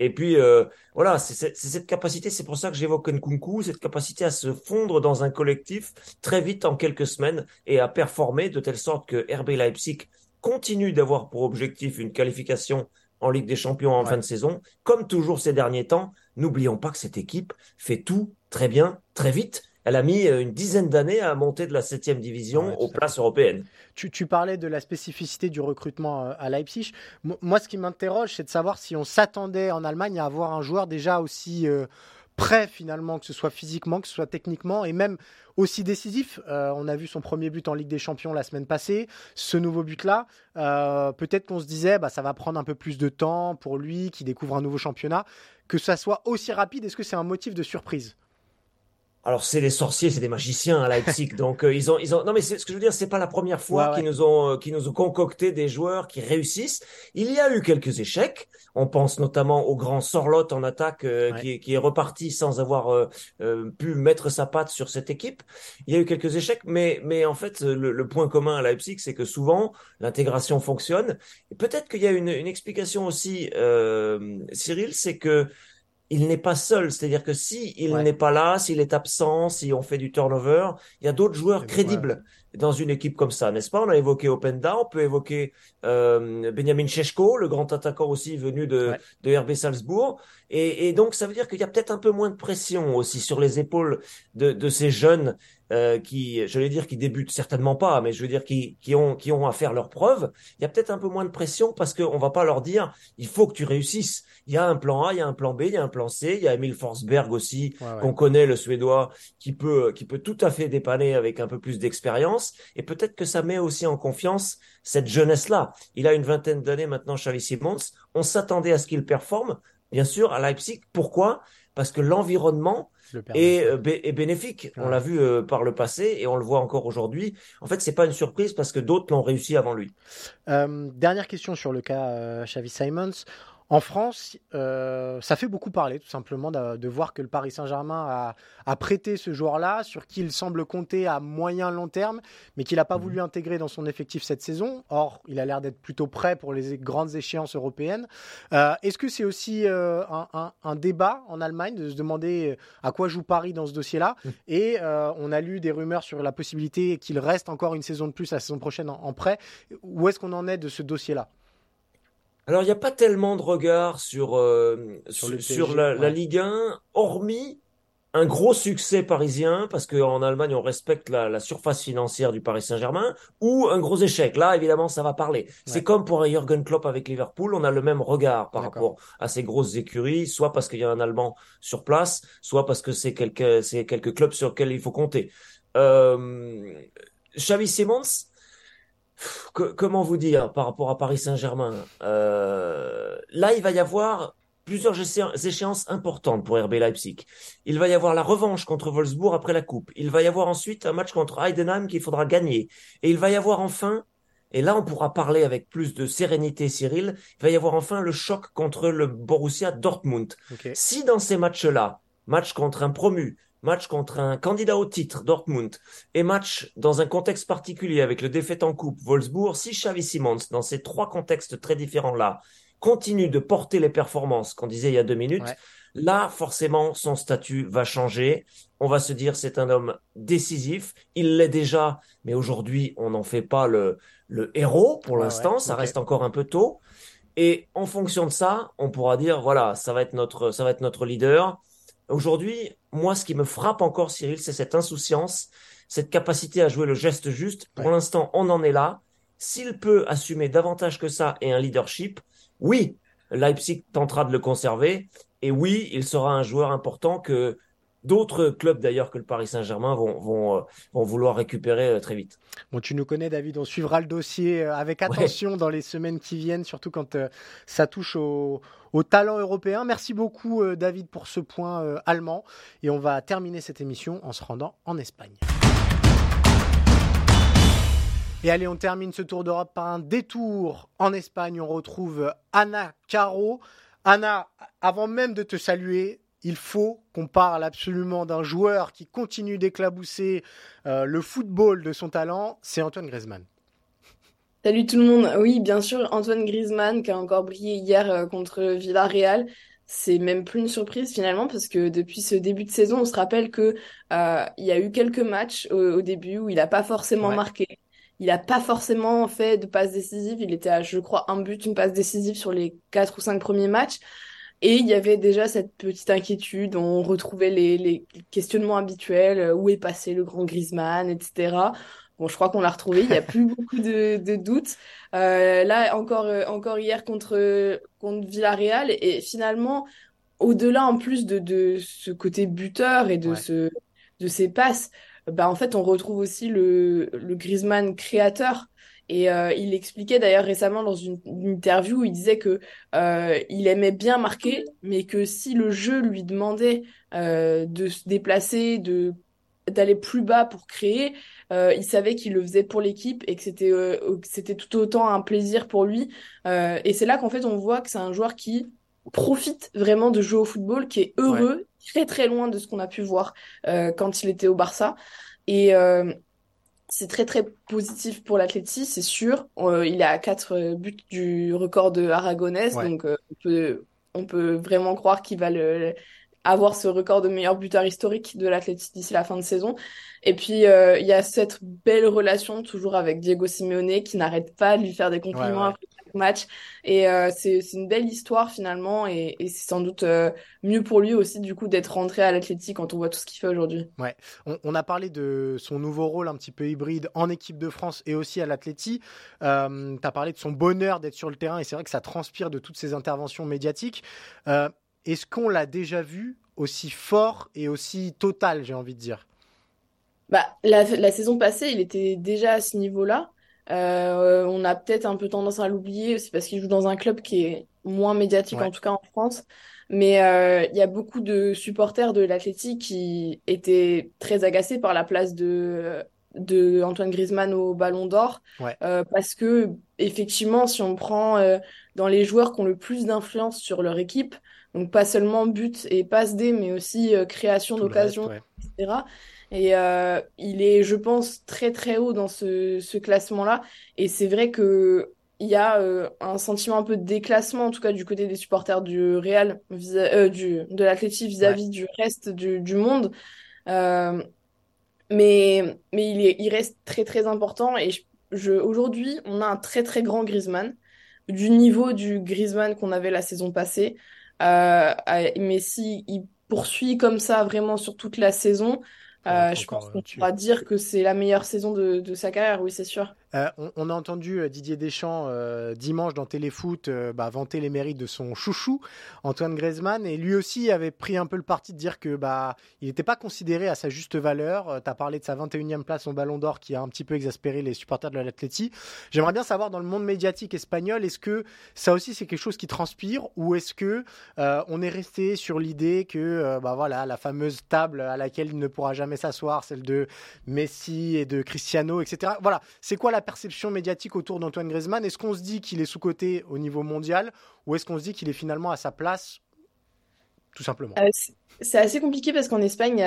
Et puis, euh, voilà, c'est cette capacité, c'est pour ça que j'évoque Nkunku, cette capacité à se fondre dans un collectif très vite en quelques semaines et à performer de telle sorte que RB Leipzig continue d'avoir pour objectif une qualification en Ligue des Champions en fin de saison. Comme toujours ces derniers temps, n'oublions pas que cette équipe fait tout très bien, très vite elle a mis euh, une dizaine d'années à monter de la 7 division aux places européennes. Tu, parlais de la spécificité du recrutement euh, à Leipzig. Moi, ce qui m'interroge, c'est de savoir si on s'attendait en Allemagne à avoir un joueur déjà aussi euh, prêt finalement, que ce soit physiquement, que ce soit techniquement, et même aussi décisif. on a vu son premier but en Ligue des Champions la semaine passée. Ce nouveau but-là, peut-être qu'on se disait, bah, ça va prendre un peu plus de temps pour lui, qui découvre un nouveau championnat. Que ça soit aussi rapide, est-ce que c'est un motif de surprise? Alors c'est des sorciers, c'est des magiciens à Leipzig, donc euh, ils ont, ils ont. Non mais ce que je veux dire, c'est pas la première fois qu'ils nous ont, euh, qu'ils nous ont concocté des joueurs qui réussissent. Il y a eu quelques échecs. On pense notamment au grand Sorlotte en attaque euh, qui, qui, est reparti sans avoir pu mettre sa patte sur cette équipe. Il y a eu quelques échecs, mais mais en fait le, le point commun à Leipzig, c'est que souvent l'intégration fonctionne. Et peut-être qu'il y a une, une explication aussi, Cyril, c'est que il n'est pas seul. C'est-à-dire que si il n'est pas là, s'il est absent, si on fait du turnover, il y a d'autres joueurs crédibles dans une équipe comme ça, n'est-ce pas? On a évoqué Openda, on peut évoquer euh, Benjamin Sheshko, le grand attaquant aussi venu de, de RB Salzbourg. Et, et, donc ça veut dire qu'il y a peut-être un peu moins de pression aussi sur les épaules de, de ces jeunes euh, qui, je vais dire, qui débutent certainement pas, mais je veux dire qui, qui ont qui ont à faire leurs preuves. Il y a peut-être un peu moins de pression parce qu'on va pas leur dire il faut que tu réussisses. Il y a un plan A, il y a un plan B, il y a un plan C. Il y a Emil Forsberg aussi qu'on connaît, le Suédois, qui peut qui peut tout à fait dépanner avec un peu plus d'expérience. Et peut-être que ça met aussi en confiance cette jeunesse-là. Il a une vingtaine d'années maintenant, Xavi Simons. On s'attendait à ce qu'il performe, bien sûr, à Leipzig. Pourquoi? Parce que l'environnement euh, est, bénéfique. On l'a vu euh, par le passé et on le voit encore aujourd'hui. En fait, c'est pas une surprise parce que d'autres l'ont réussi avant lui. Euh, dernière question sur le cas Xavi Simons. En France, euh, ça fait beaucoup parler, tout simplement, de, voir que le Paris Saint-Germain a, prêté ce joueur-là, sur qui il semble compter à moyen long terme, mais qu'il n'a pas mhm. voulu intégrer dans son effectif cette saison. Or, il a l'air d'être plutôt prêt pour les grandes échéances européennes. Euh, est-ce que c'est aussi euh, un, débat en Allemagne de se demander à quoi joue Paris dans ce dossier-là? Mhm. Et on a lu des rumeurs sur la possibilité qu'il reste encore une saison de plus la saison prochaine en prêt. Où est-ce qu'on en est de ce dossier-là? Alors, il n'y a pas tellement de regard sur, euh, sur, la, Ligue 1, hormis un gros succès parisien, parce qu'en Allemagne, on respecte la, surface financière du Paris Saint-Germain, ou un gros échec. Là, évidemment, ça va parler. C'est comme pour Jürgen Klopp avec Liverpool, on a le même regard par rapport à ces grosses écuries, soit parce qu'il y a un Allemand sur place, soit parce que c'est quelques, quelques clubs sur lesquels il faut compter. Euh, Xavi Simons, comment vous dire par rapport à Paris Saint-Germain euh, Là, il va y avoir plusieurs échéances importantes pour RB Leipzig. Il va y avoir la revanche contre Wolfsburg après la coupe. Il va y avoir ensuite un match contre Heidenheim qu'il faudra gagner. Et il va y avoir enfin, et là on pourra parler avec plus de sérénité Cyril, il va y avoir enfin le choc contre le Borussia Dortmund. Si dans ces matchs-là, match contre un promu, match contre un candidat au titre, Dortmund, et match dans un contexte particulier avec le défaite en coupe, Wolfsburg, si Xavi Simons, dans ces trois contextes très différents-là, continue de porter les performances qu'on disait il y a deux minutes, là, forcément, son statut va changer. On va se dire, c'est un homme décisif. Il l'est déjà, mais aujourd'hui, on n'en fait pas le, le héros pour l'instant. ça reste encore un peu tôt. Et en fonction de ça, on pourra dire, voilà, ça va être notre, ça va être notre leader. Aujourd'hui, moi, ce qui me frappe encore, Cyril, c'est cette insouciance, cette capacité à jouer le geste juste. Pour l'instant, on en est là. S'il peut assumer davantage que ça et un leadership, oui, Leipzig tentera de le conserver. Et oui, il sera un joueur important que d'autres clubs d'ailleurs que le Paris Saint-Germain vont, vont, euh, vont, vouloir récupérer euh, très vite. Bon, tu nous connais David, on suivra le dossier euh, avec attention dans les semaines qui viennent, surtout quand ça touche au, au, talent européen. Merci beaucoup David pour ce point allemand et on va terminer cette émission en se rendant en Espagne. Et allez, on termine ce tour d'Europe par un détour en Espagne. On retrouve Anna Caro. Anna, avant même de te saluer, il faut qu'on parle absolument d'un joueur qui continue d'éclabousser euh, le football de son talent, c'est Antoine Griezmann. Salut tout le monde. Oui, bien sûr, Antoine Griezmann qui a encore brillé hier euh, contre Villarreal. C'est même plus une surprise finalement parce que depuis ce début de saison, on se rappelle que euh, il y a eu quelques matchs au, début où il n'a pas forcément marqué. Il n'a pas forcément fait de passe décisive. Il était à, je crois, un but, une passe décisive sur les quatre ou cinq premiers matchs. Et il y avait déjà cette petite inquiétude, on retrouvait les, les questionnements habituels, euh, où est passé le grand Griezmann, etc. Bon, je crois qu'on l'a retrouvé, il n'y a plus beaucoup de, de doutes. Euh, là, encore, euh, encore hier contre, contre Villarreal, et, finalement, au-delà en plus de, de ce côté buteur et de, ce, de ces passes, bah, en fait, on retrouve aussi le, le Griezmann créateur Et euh, il expliquait d'ailleurs récemment dans une, interview, il disait que euh, il aimait bien marquer, mais que si le jeu lui demandait euh, de se déplacer, de d'aller plus bas pour créer, il savait qu'il le faisait pour l'équipe et que c'était c'était tout autant un plaisir pour lui. et c'est là qu'en fait on voit que c'est un joueur qui profite vraiment de jouer au football, qui est heureux, très très loin de ce qu'on a pu voir quand il était au Barça. Et c'est très très positif pour l'Atleti, c'est sûr. Euh, il a quatre euh, buts du record de Aragonès, donc euh, on, peut, on peut vraiment croire qu'il va le, avoir ce record de meilleur buteur historique de l'Atleti d'ici la fin de saison. Et puis il y a cette belle relation toujours avec Diego Simeone qui n'arrête pas de lui faire des compliments après match. Et euh, c'est une belle histoire finalement, et, c'est sans doute euh, mieux pour lui aussi du coup d'être rentré à l'Athletic quand on voit tout ce qu'il fait aujourd'hui. Ouais, on, a parlé de son nouveau rôle un petit peu hybride en équipe de France et aussi à l'Athletic. Euh, tu as parlé de son bonheur d'être sur le terrain, et c'est vrai que ça transpire de toutes ses interventions médiatiques. Euh, est-ce qu'on l'a déjà vu aussi fort et aussi total, j'ai envie de dire? Bah, la, la, saison passée, il était déjà à ce niveau-là. Euh, on a peut-être un peu tendance à l'oublier aussi parce qu'il joue dans un club qui est moins médiatique, en tout cas en France. Mais euh, il y a beaucoup de supporters de l'Athletic qui étaient très agacés par la place de, de Antoine Griezmann au Ballon d'Or. Euh, parce que, effectivement, si on prend dans les joueurs qui ont le plus d'influence sur leur équipe, donc pas seulement but et passe D, mais aussi création d'occasion, etc et euh, il est, je pense, très très haut dans ce, ce classement-là. Et c'est vrai que il y a euh, un sentiment un peu de déclassement, en tout cas du côté des supporters du Real, euh, du, de l'Athletic vis-à-vis du reste du, du monde. Euh, mais mais il, est, il reste très très important. Et je, aujourd'hui, on a un très très grand Griezmann, du niveau du Griezmann qu'on avait la saison passée. Euh, mais si il poursuit comme ça vraiment sur toute la saison, euh, je pense qu'on pourra dire que c'est la meilleure saison de, de sa carrière, oui, c'est sûr. Euh, on, a entendu euh, Didier Deschamps euh, dimanche dans Téléfoot bah, vanter les mérites de son chouchou Antoine Griezmann et lui aussi avait pris un peu le parti de dire que bah il n'était pas considéré à sa juste valeur. tu as parlé de sa 21e place au Ballon d'Or qui a un petit peu exaspéré les supporters de l'Atleti. J'aimerais bien savoir dans le monde médiatique espagnol, est-ce que ça aussi c'est quelque chose qui transpire ou est-ce que on est resté sur l'idée que bah voilà la fameuse table à laquelle il ne pourra jamais s'asseoir, celle de Messi et de Cristiano, etc. Voilà, c'est quoi la la perception médiatique autour d'Antoine Griezmann? Est-ce qu'on se dit qu'il est sous-coté au niveau mondial ou est-ce qu'on se dit qu'il est finalement à sa place tout simplement? Euh, C'est assez compliqué parce qu'en Espagne,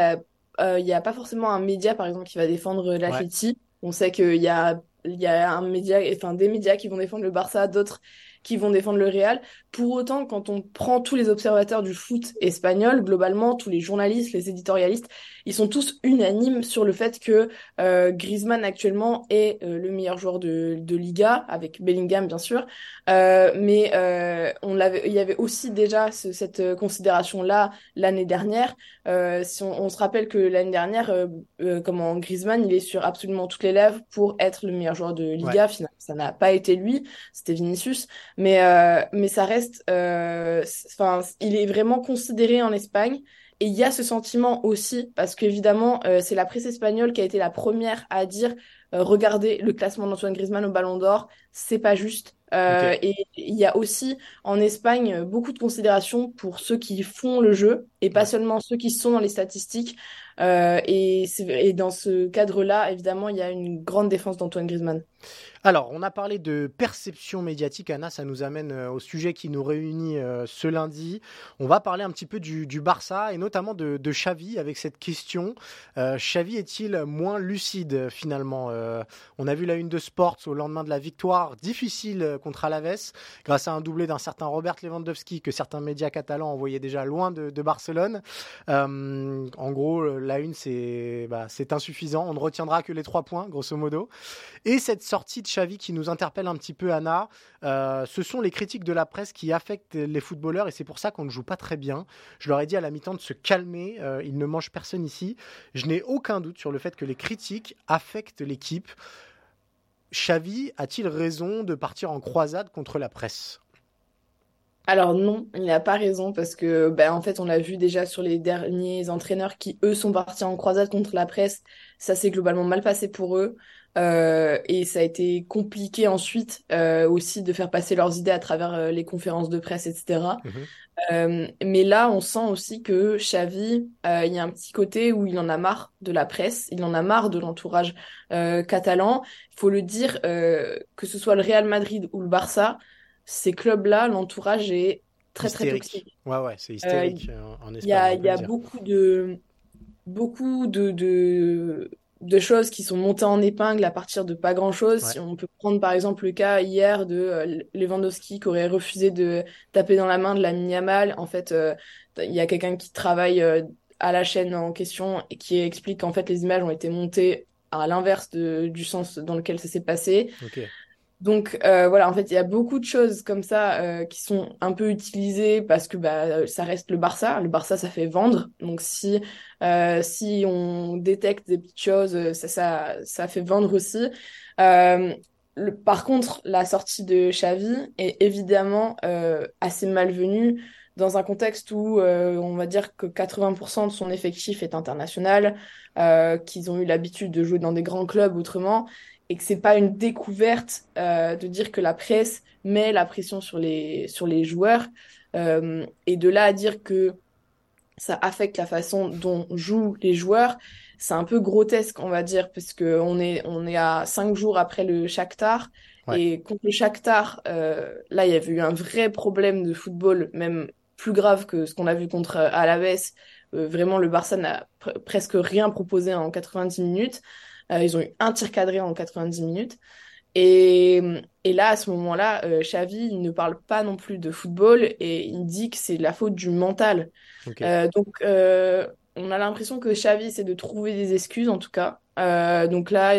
il n'y a, pas forcément un média, par exemple, qui va défendre l'Atleti. On sait qu'il y a, y a un média, enfin, des médias qui vont défendre le Barça, d'autres qui vont défendre le Real. Pour autant, quand on prend tous les observateurs du foot espagnol, globalement, tous les journalistes, les éditorialistes, ils sont tous unanimes sur le fait que euh, Griezmann actuellement est euh, le meilleur joueur de, de Liga, avec Bellingham bien sûr. Euh, mais euh, on l'avait, il y avait aussi déjà ce, cette considération-là l'année dernière. Euh, si on, on, se rappelle que l'année dernière, comment Griezmann, il est sur absolument toutes les lèvres pour être le meilleur joueur de Liga. Finalement, ça n'a pas été lui, c'était Vinicius. Mais mais ça reste, enfin, il est vraiment considéré en Espagne. Et il y a ce sentiment aussi, parce qu'évidemment, euh, c'est la presse espagnole qui a été la première à dire euh, regardez le classement d'Antoine Griezmann au Ballon d'Or, c'est pas juste. Euh, Et il y a aussi en Espagne beaucoup de considération pour ceux qui font le jeu et pas seulement ceux qui sont dans les statistiques. Euh, et, et dans ce cadre-là, évidemment, il y a une grande défense d'Antoine Griezmann. Alors, on a parlé de perception médiatique, Anna, ça nous amène euh, au sujet qui nous réunit euh, ce lundi. On va parler un petit peu du, Barça et notamment de, de, Xavi avec cette question. Euh, Xavi est-il moins lucide finalement On a vu la une de Sports au lendemain de la victoire difficile contre Alaves, grâce à un doublé d'un certain Robert Lewandowski que certains médias catalans envoyaient déjà loin de, Barcelone. en gros, la une, c'est bah, insuffisant. On ne retiendra que les trois points, grosso modo. Et cette sortie de Xavi qui nous interpelle un petit peu, Anna. Euh, ce sont les critiques de la presse qui affectent les footballeurs et c'est pour ça qu'on ne joue pas très bien. Je leur ai dit à la mi-temps de se calmer. Euh, ils ne mangent personne ici. Je n'ai aucun doute sur le fait que les critiques affectent l'équipe. Xavi a-t-il raison de partir en croisade contre la presse? Alors non, il n'a pas raison parce que ben, en fait on l'a vu déjà sur les derniers entraîneurs qui eux sont partis en croisade contre la presse, ça s'est globalement mal passé pour eux. Et ça a été compliqué ensuite aussi de faire passer leurs idées à travers les conférences de presse, etc. Euh, mais là, on sent aussi que Xavi, euh, il y a un petit côté où il en a marre de la presse, il en a marre de l'entourage euh, catalan. Il faut le dire, que ce soit le Real Madrid ou le Barça, ces clubs-là, l'entourage est très très toxique. Ouais, ouais, c'est hystérique. Il y a, y a beaucoup de beaucoup de, de de choses qui sont montées en épingle à partir de pas grand-chose. Si on peut prendre par exemple le cas hier de euh, Lewandowski qui aurait refusé de taper dans la main de la Yamal. En fait, euh, il y a quelqu'un qui travaille euh, à la chaîne en question et qui explique qu'en fait les images ont été montées à l'inverse du sens dans lequel ça s'est passé. Donc euh, voilà, en fait, il y a beaucoup de choses comme ça euh, qui sont un peu utilisées parce que bah, ça reste le Barça. Le Barça, ça fait vendre. Donc si euh, si on détecte des petites choses, ça ça, ça fait vendre aussi. Par contre, la sortie de Xavi est évidemment assez malvenue dans un contexte où on va dire que 80% de son effectif est international, qu'ils ont eu l'habitude de jouer dans des grands clubs autrement et que c'est pas une découverte euh, de dire que la presse met la pression sur les, sur les joueurs. Euh, et de là à dire que ça affecte la façon dont jouent les joueurs, c'est un peu grotesque, on va dire, parce qu'on est, on est à cinq jours après le Shakhtar. Et contre le Shakhtar, euh, là, il y avait eu un vrai problème de football, même plus grave que ce qu'on a vu contre Alaves. vraiment, le Barça n'a presque rien proposé en 90 minutes. Euh, ils ont eu un tir cadré en 90 minutes. Et, et là, à ce moment-là, euh, Xavi il ne parle pas non plus de football et il dit que c'est la faute du mental. Euh, donc, euh, on a l'impression que Xavi c'est de trouver des excuses en tout cas. Donc là,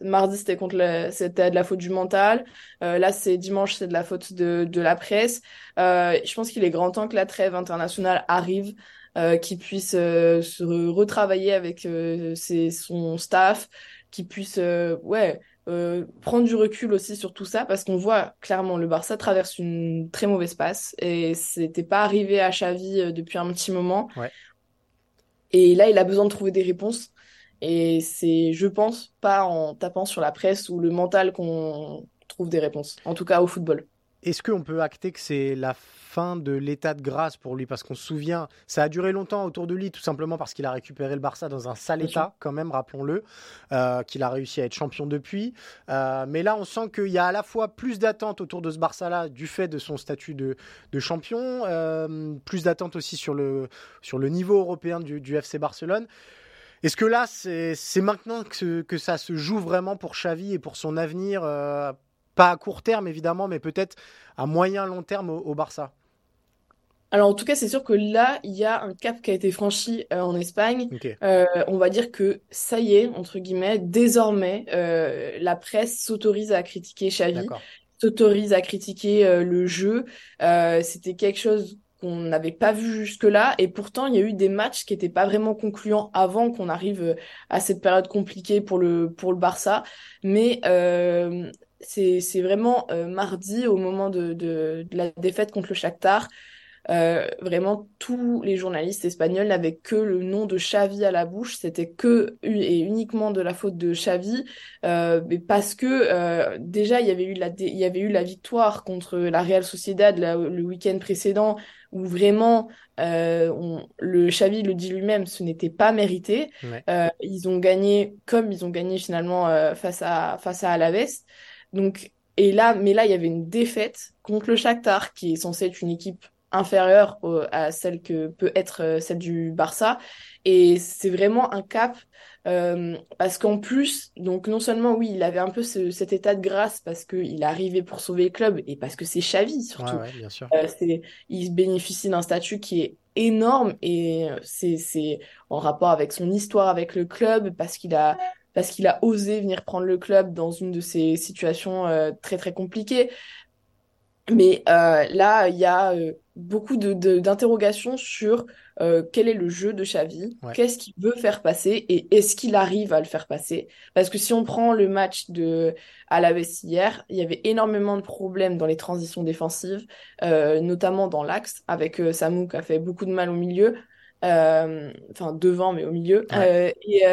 mardi c'était contre c'était de la faute du mental. là, c'est dimanche, c'est de la faute de, de la presse. je pense qu'il est grand temps que la trêve internationale arrive. Euh, qui puisse euh, se retravailler avec euh, ses, son staff, qui puisse ouais, prendre du recul aussi sur tout ça, parce qu'on voit clairement le Barça traverse une très mauvaise passe et c'était pas arrivé à Xavi depuis un petit moment. Ouais. Et là, il a besoin de trouver des réponses. Et c'est, je pense, pas en tapant sur la presse ou le mental qu'on trouve des réponses, en tout cas au football. Est-ce qu'on peut acter que c'est la fin de l'état de grâce pour lui? Parce qu'on se souvient, ça a duré longtemps autour de lui, tout simplement parce qu'il a récupéré le Barça dans un sale état, quand même, rappelons-le, euh, qu'il a réussi à être champion depuis. Euh, mais là, on sent qu'il y a à la fois plus d'attentes autour de ce Barça-là, du fait de son statut de, champion, euh, plus d'attentes aussi sur le, sur le niveau européen du, FC Barcelone. Est-ce que là, c'est maintenant que, que, ça se joue vraiment pour Xavi et pour son avenir pas à court terme évidemment, mais peut-être à moyen long terme au, Barça. Alors en tout cas, c'est sûr que là, il y a un cap qui a été franchi euh, en Espagne. Euh, on va dire que ça y est, entre guillemets, désormais, euh, la presse s'autorise à critiquer Xavi, s'autorise à critiquer le jeu. C'était quelque chose qu'on n'avait pas vu jusque-là. Et pourtant, il y a eu des matchs qui n'étaient pas vraiment concluants avant qu'on arrive à cette période compliquée pour le, pour le Barça. Mais c'est vraiment euh, mardi, au moment de, de, la défaite contre le Shakhtar. Euh, vraiment, tous les journalistes espagnols n'avaient que le nom de Xavi à la bouche. C'était que et uniquement de la faute de Xavi, euh, mais parce que euh, déjà il y avait eu la il y avait eu la victoire contre la Real Sociedad le week-end précédent, où vraiment on, le Xavi le dit lui-même, ce n'était pas mérité. ils ont gagné comme ils ont gagné finalement face à face à Alaves. Donc, et là, mais là, il y avait une défaite contre le Shakhtar, qui est censé être une équipe inférieure à celle que peut être euh, celle du Barça. Et c'est vraiment un cap euh, parce qu'en plus, donc non seulement oui, il avait un peu cet état de grâce parce qu'il est arrivé pour sauver le club et parce que c'est Xavi surtout. Ouais, bien sûr. Euh, il bénéficie d'un statut qui est énorme et c'est en rapport avec son histoire avec le club parce qu'il a parce qu'il a osé venir prendre le club dans une de ces situations euh, très très compliquées. Mais euh, là, il y a euh, beaucoup d'interrogations sur quel est le jeu de Xavi, qu'est-ce qu'il veut faire passer et est-ce qu'il arrive à le faire passer? Parce que si on prend le match de Alaves hier, il y avait énormément de problèmes dans les transitions défensives, notamment dans l'axe, avec Samou qui a fait beaucoup de mal au milieu. enfin devant mais au milieu et,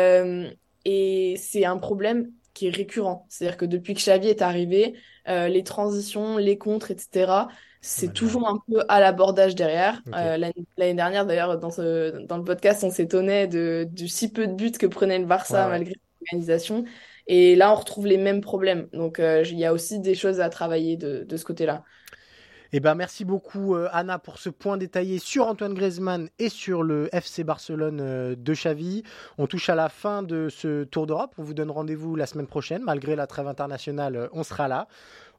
et c'est un problème qui est récurrent. C'est-à-dire que depuis que Xavi est arrivé, euh, les transitions, les contres, etc., c'est toujours un peu à l'abordage derrière. Euh, l'année dernière, d'ailleurs, dans, ce, dans le podcast, on s'étonnait de, du si peu de buts que prenait le Barça malgré l'organisation. Et là, on retrouve les mêmes problèmes. Donc, euh, il y a aussi des choses à travailler de, de ce côté-là. Eh ben, merci beaucoup euh, Anna pour ce point détaillé sur Antoine Griezmann et sur le FC Barcelone euh, de Xavi. On touche à la fin de ce Tour d'Europe. On vous donne rendez-vous la semaine prochaine. Malgré la trêve internationale, on sera là.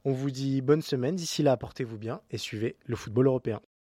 On vous dit bonne semaine. D'ici là, portez-vous bien et suivez le football européen.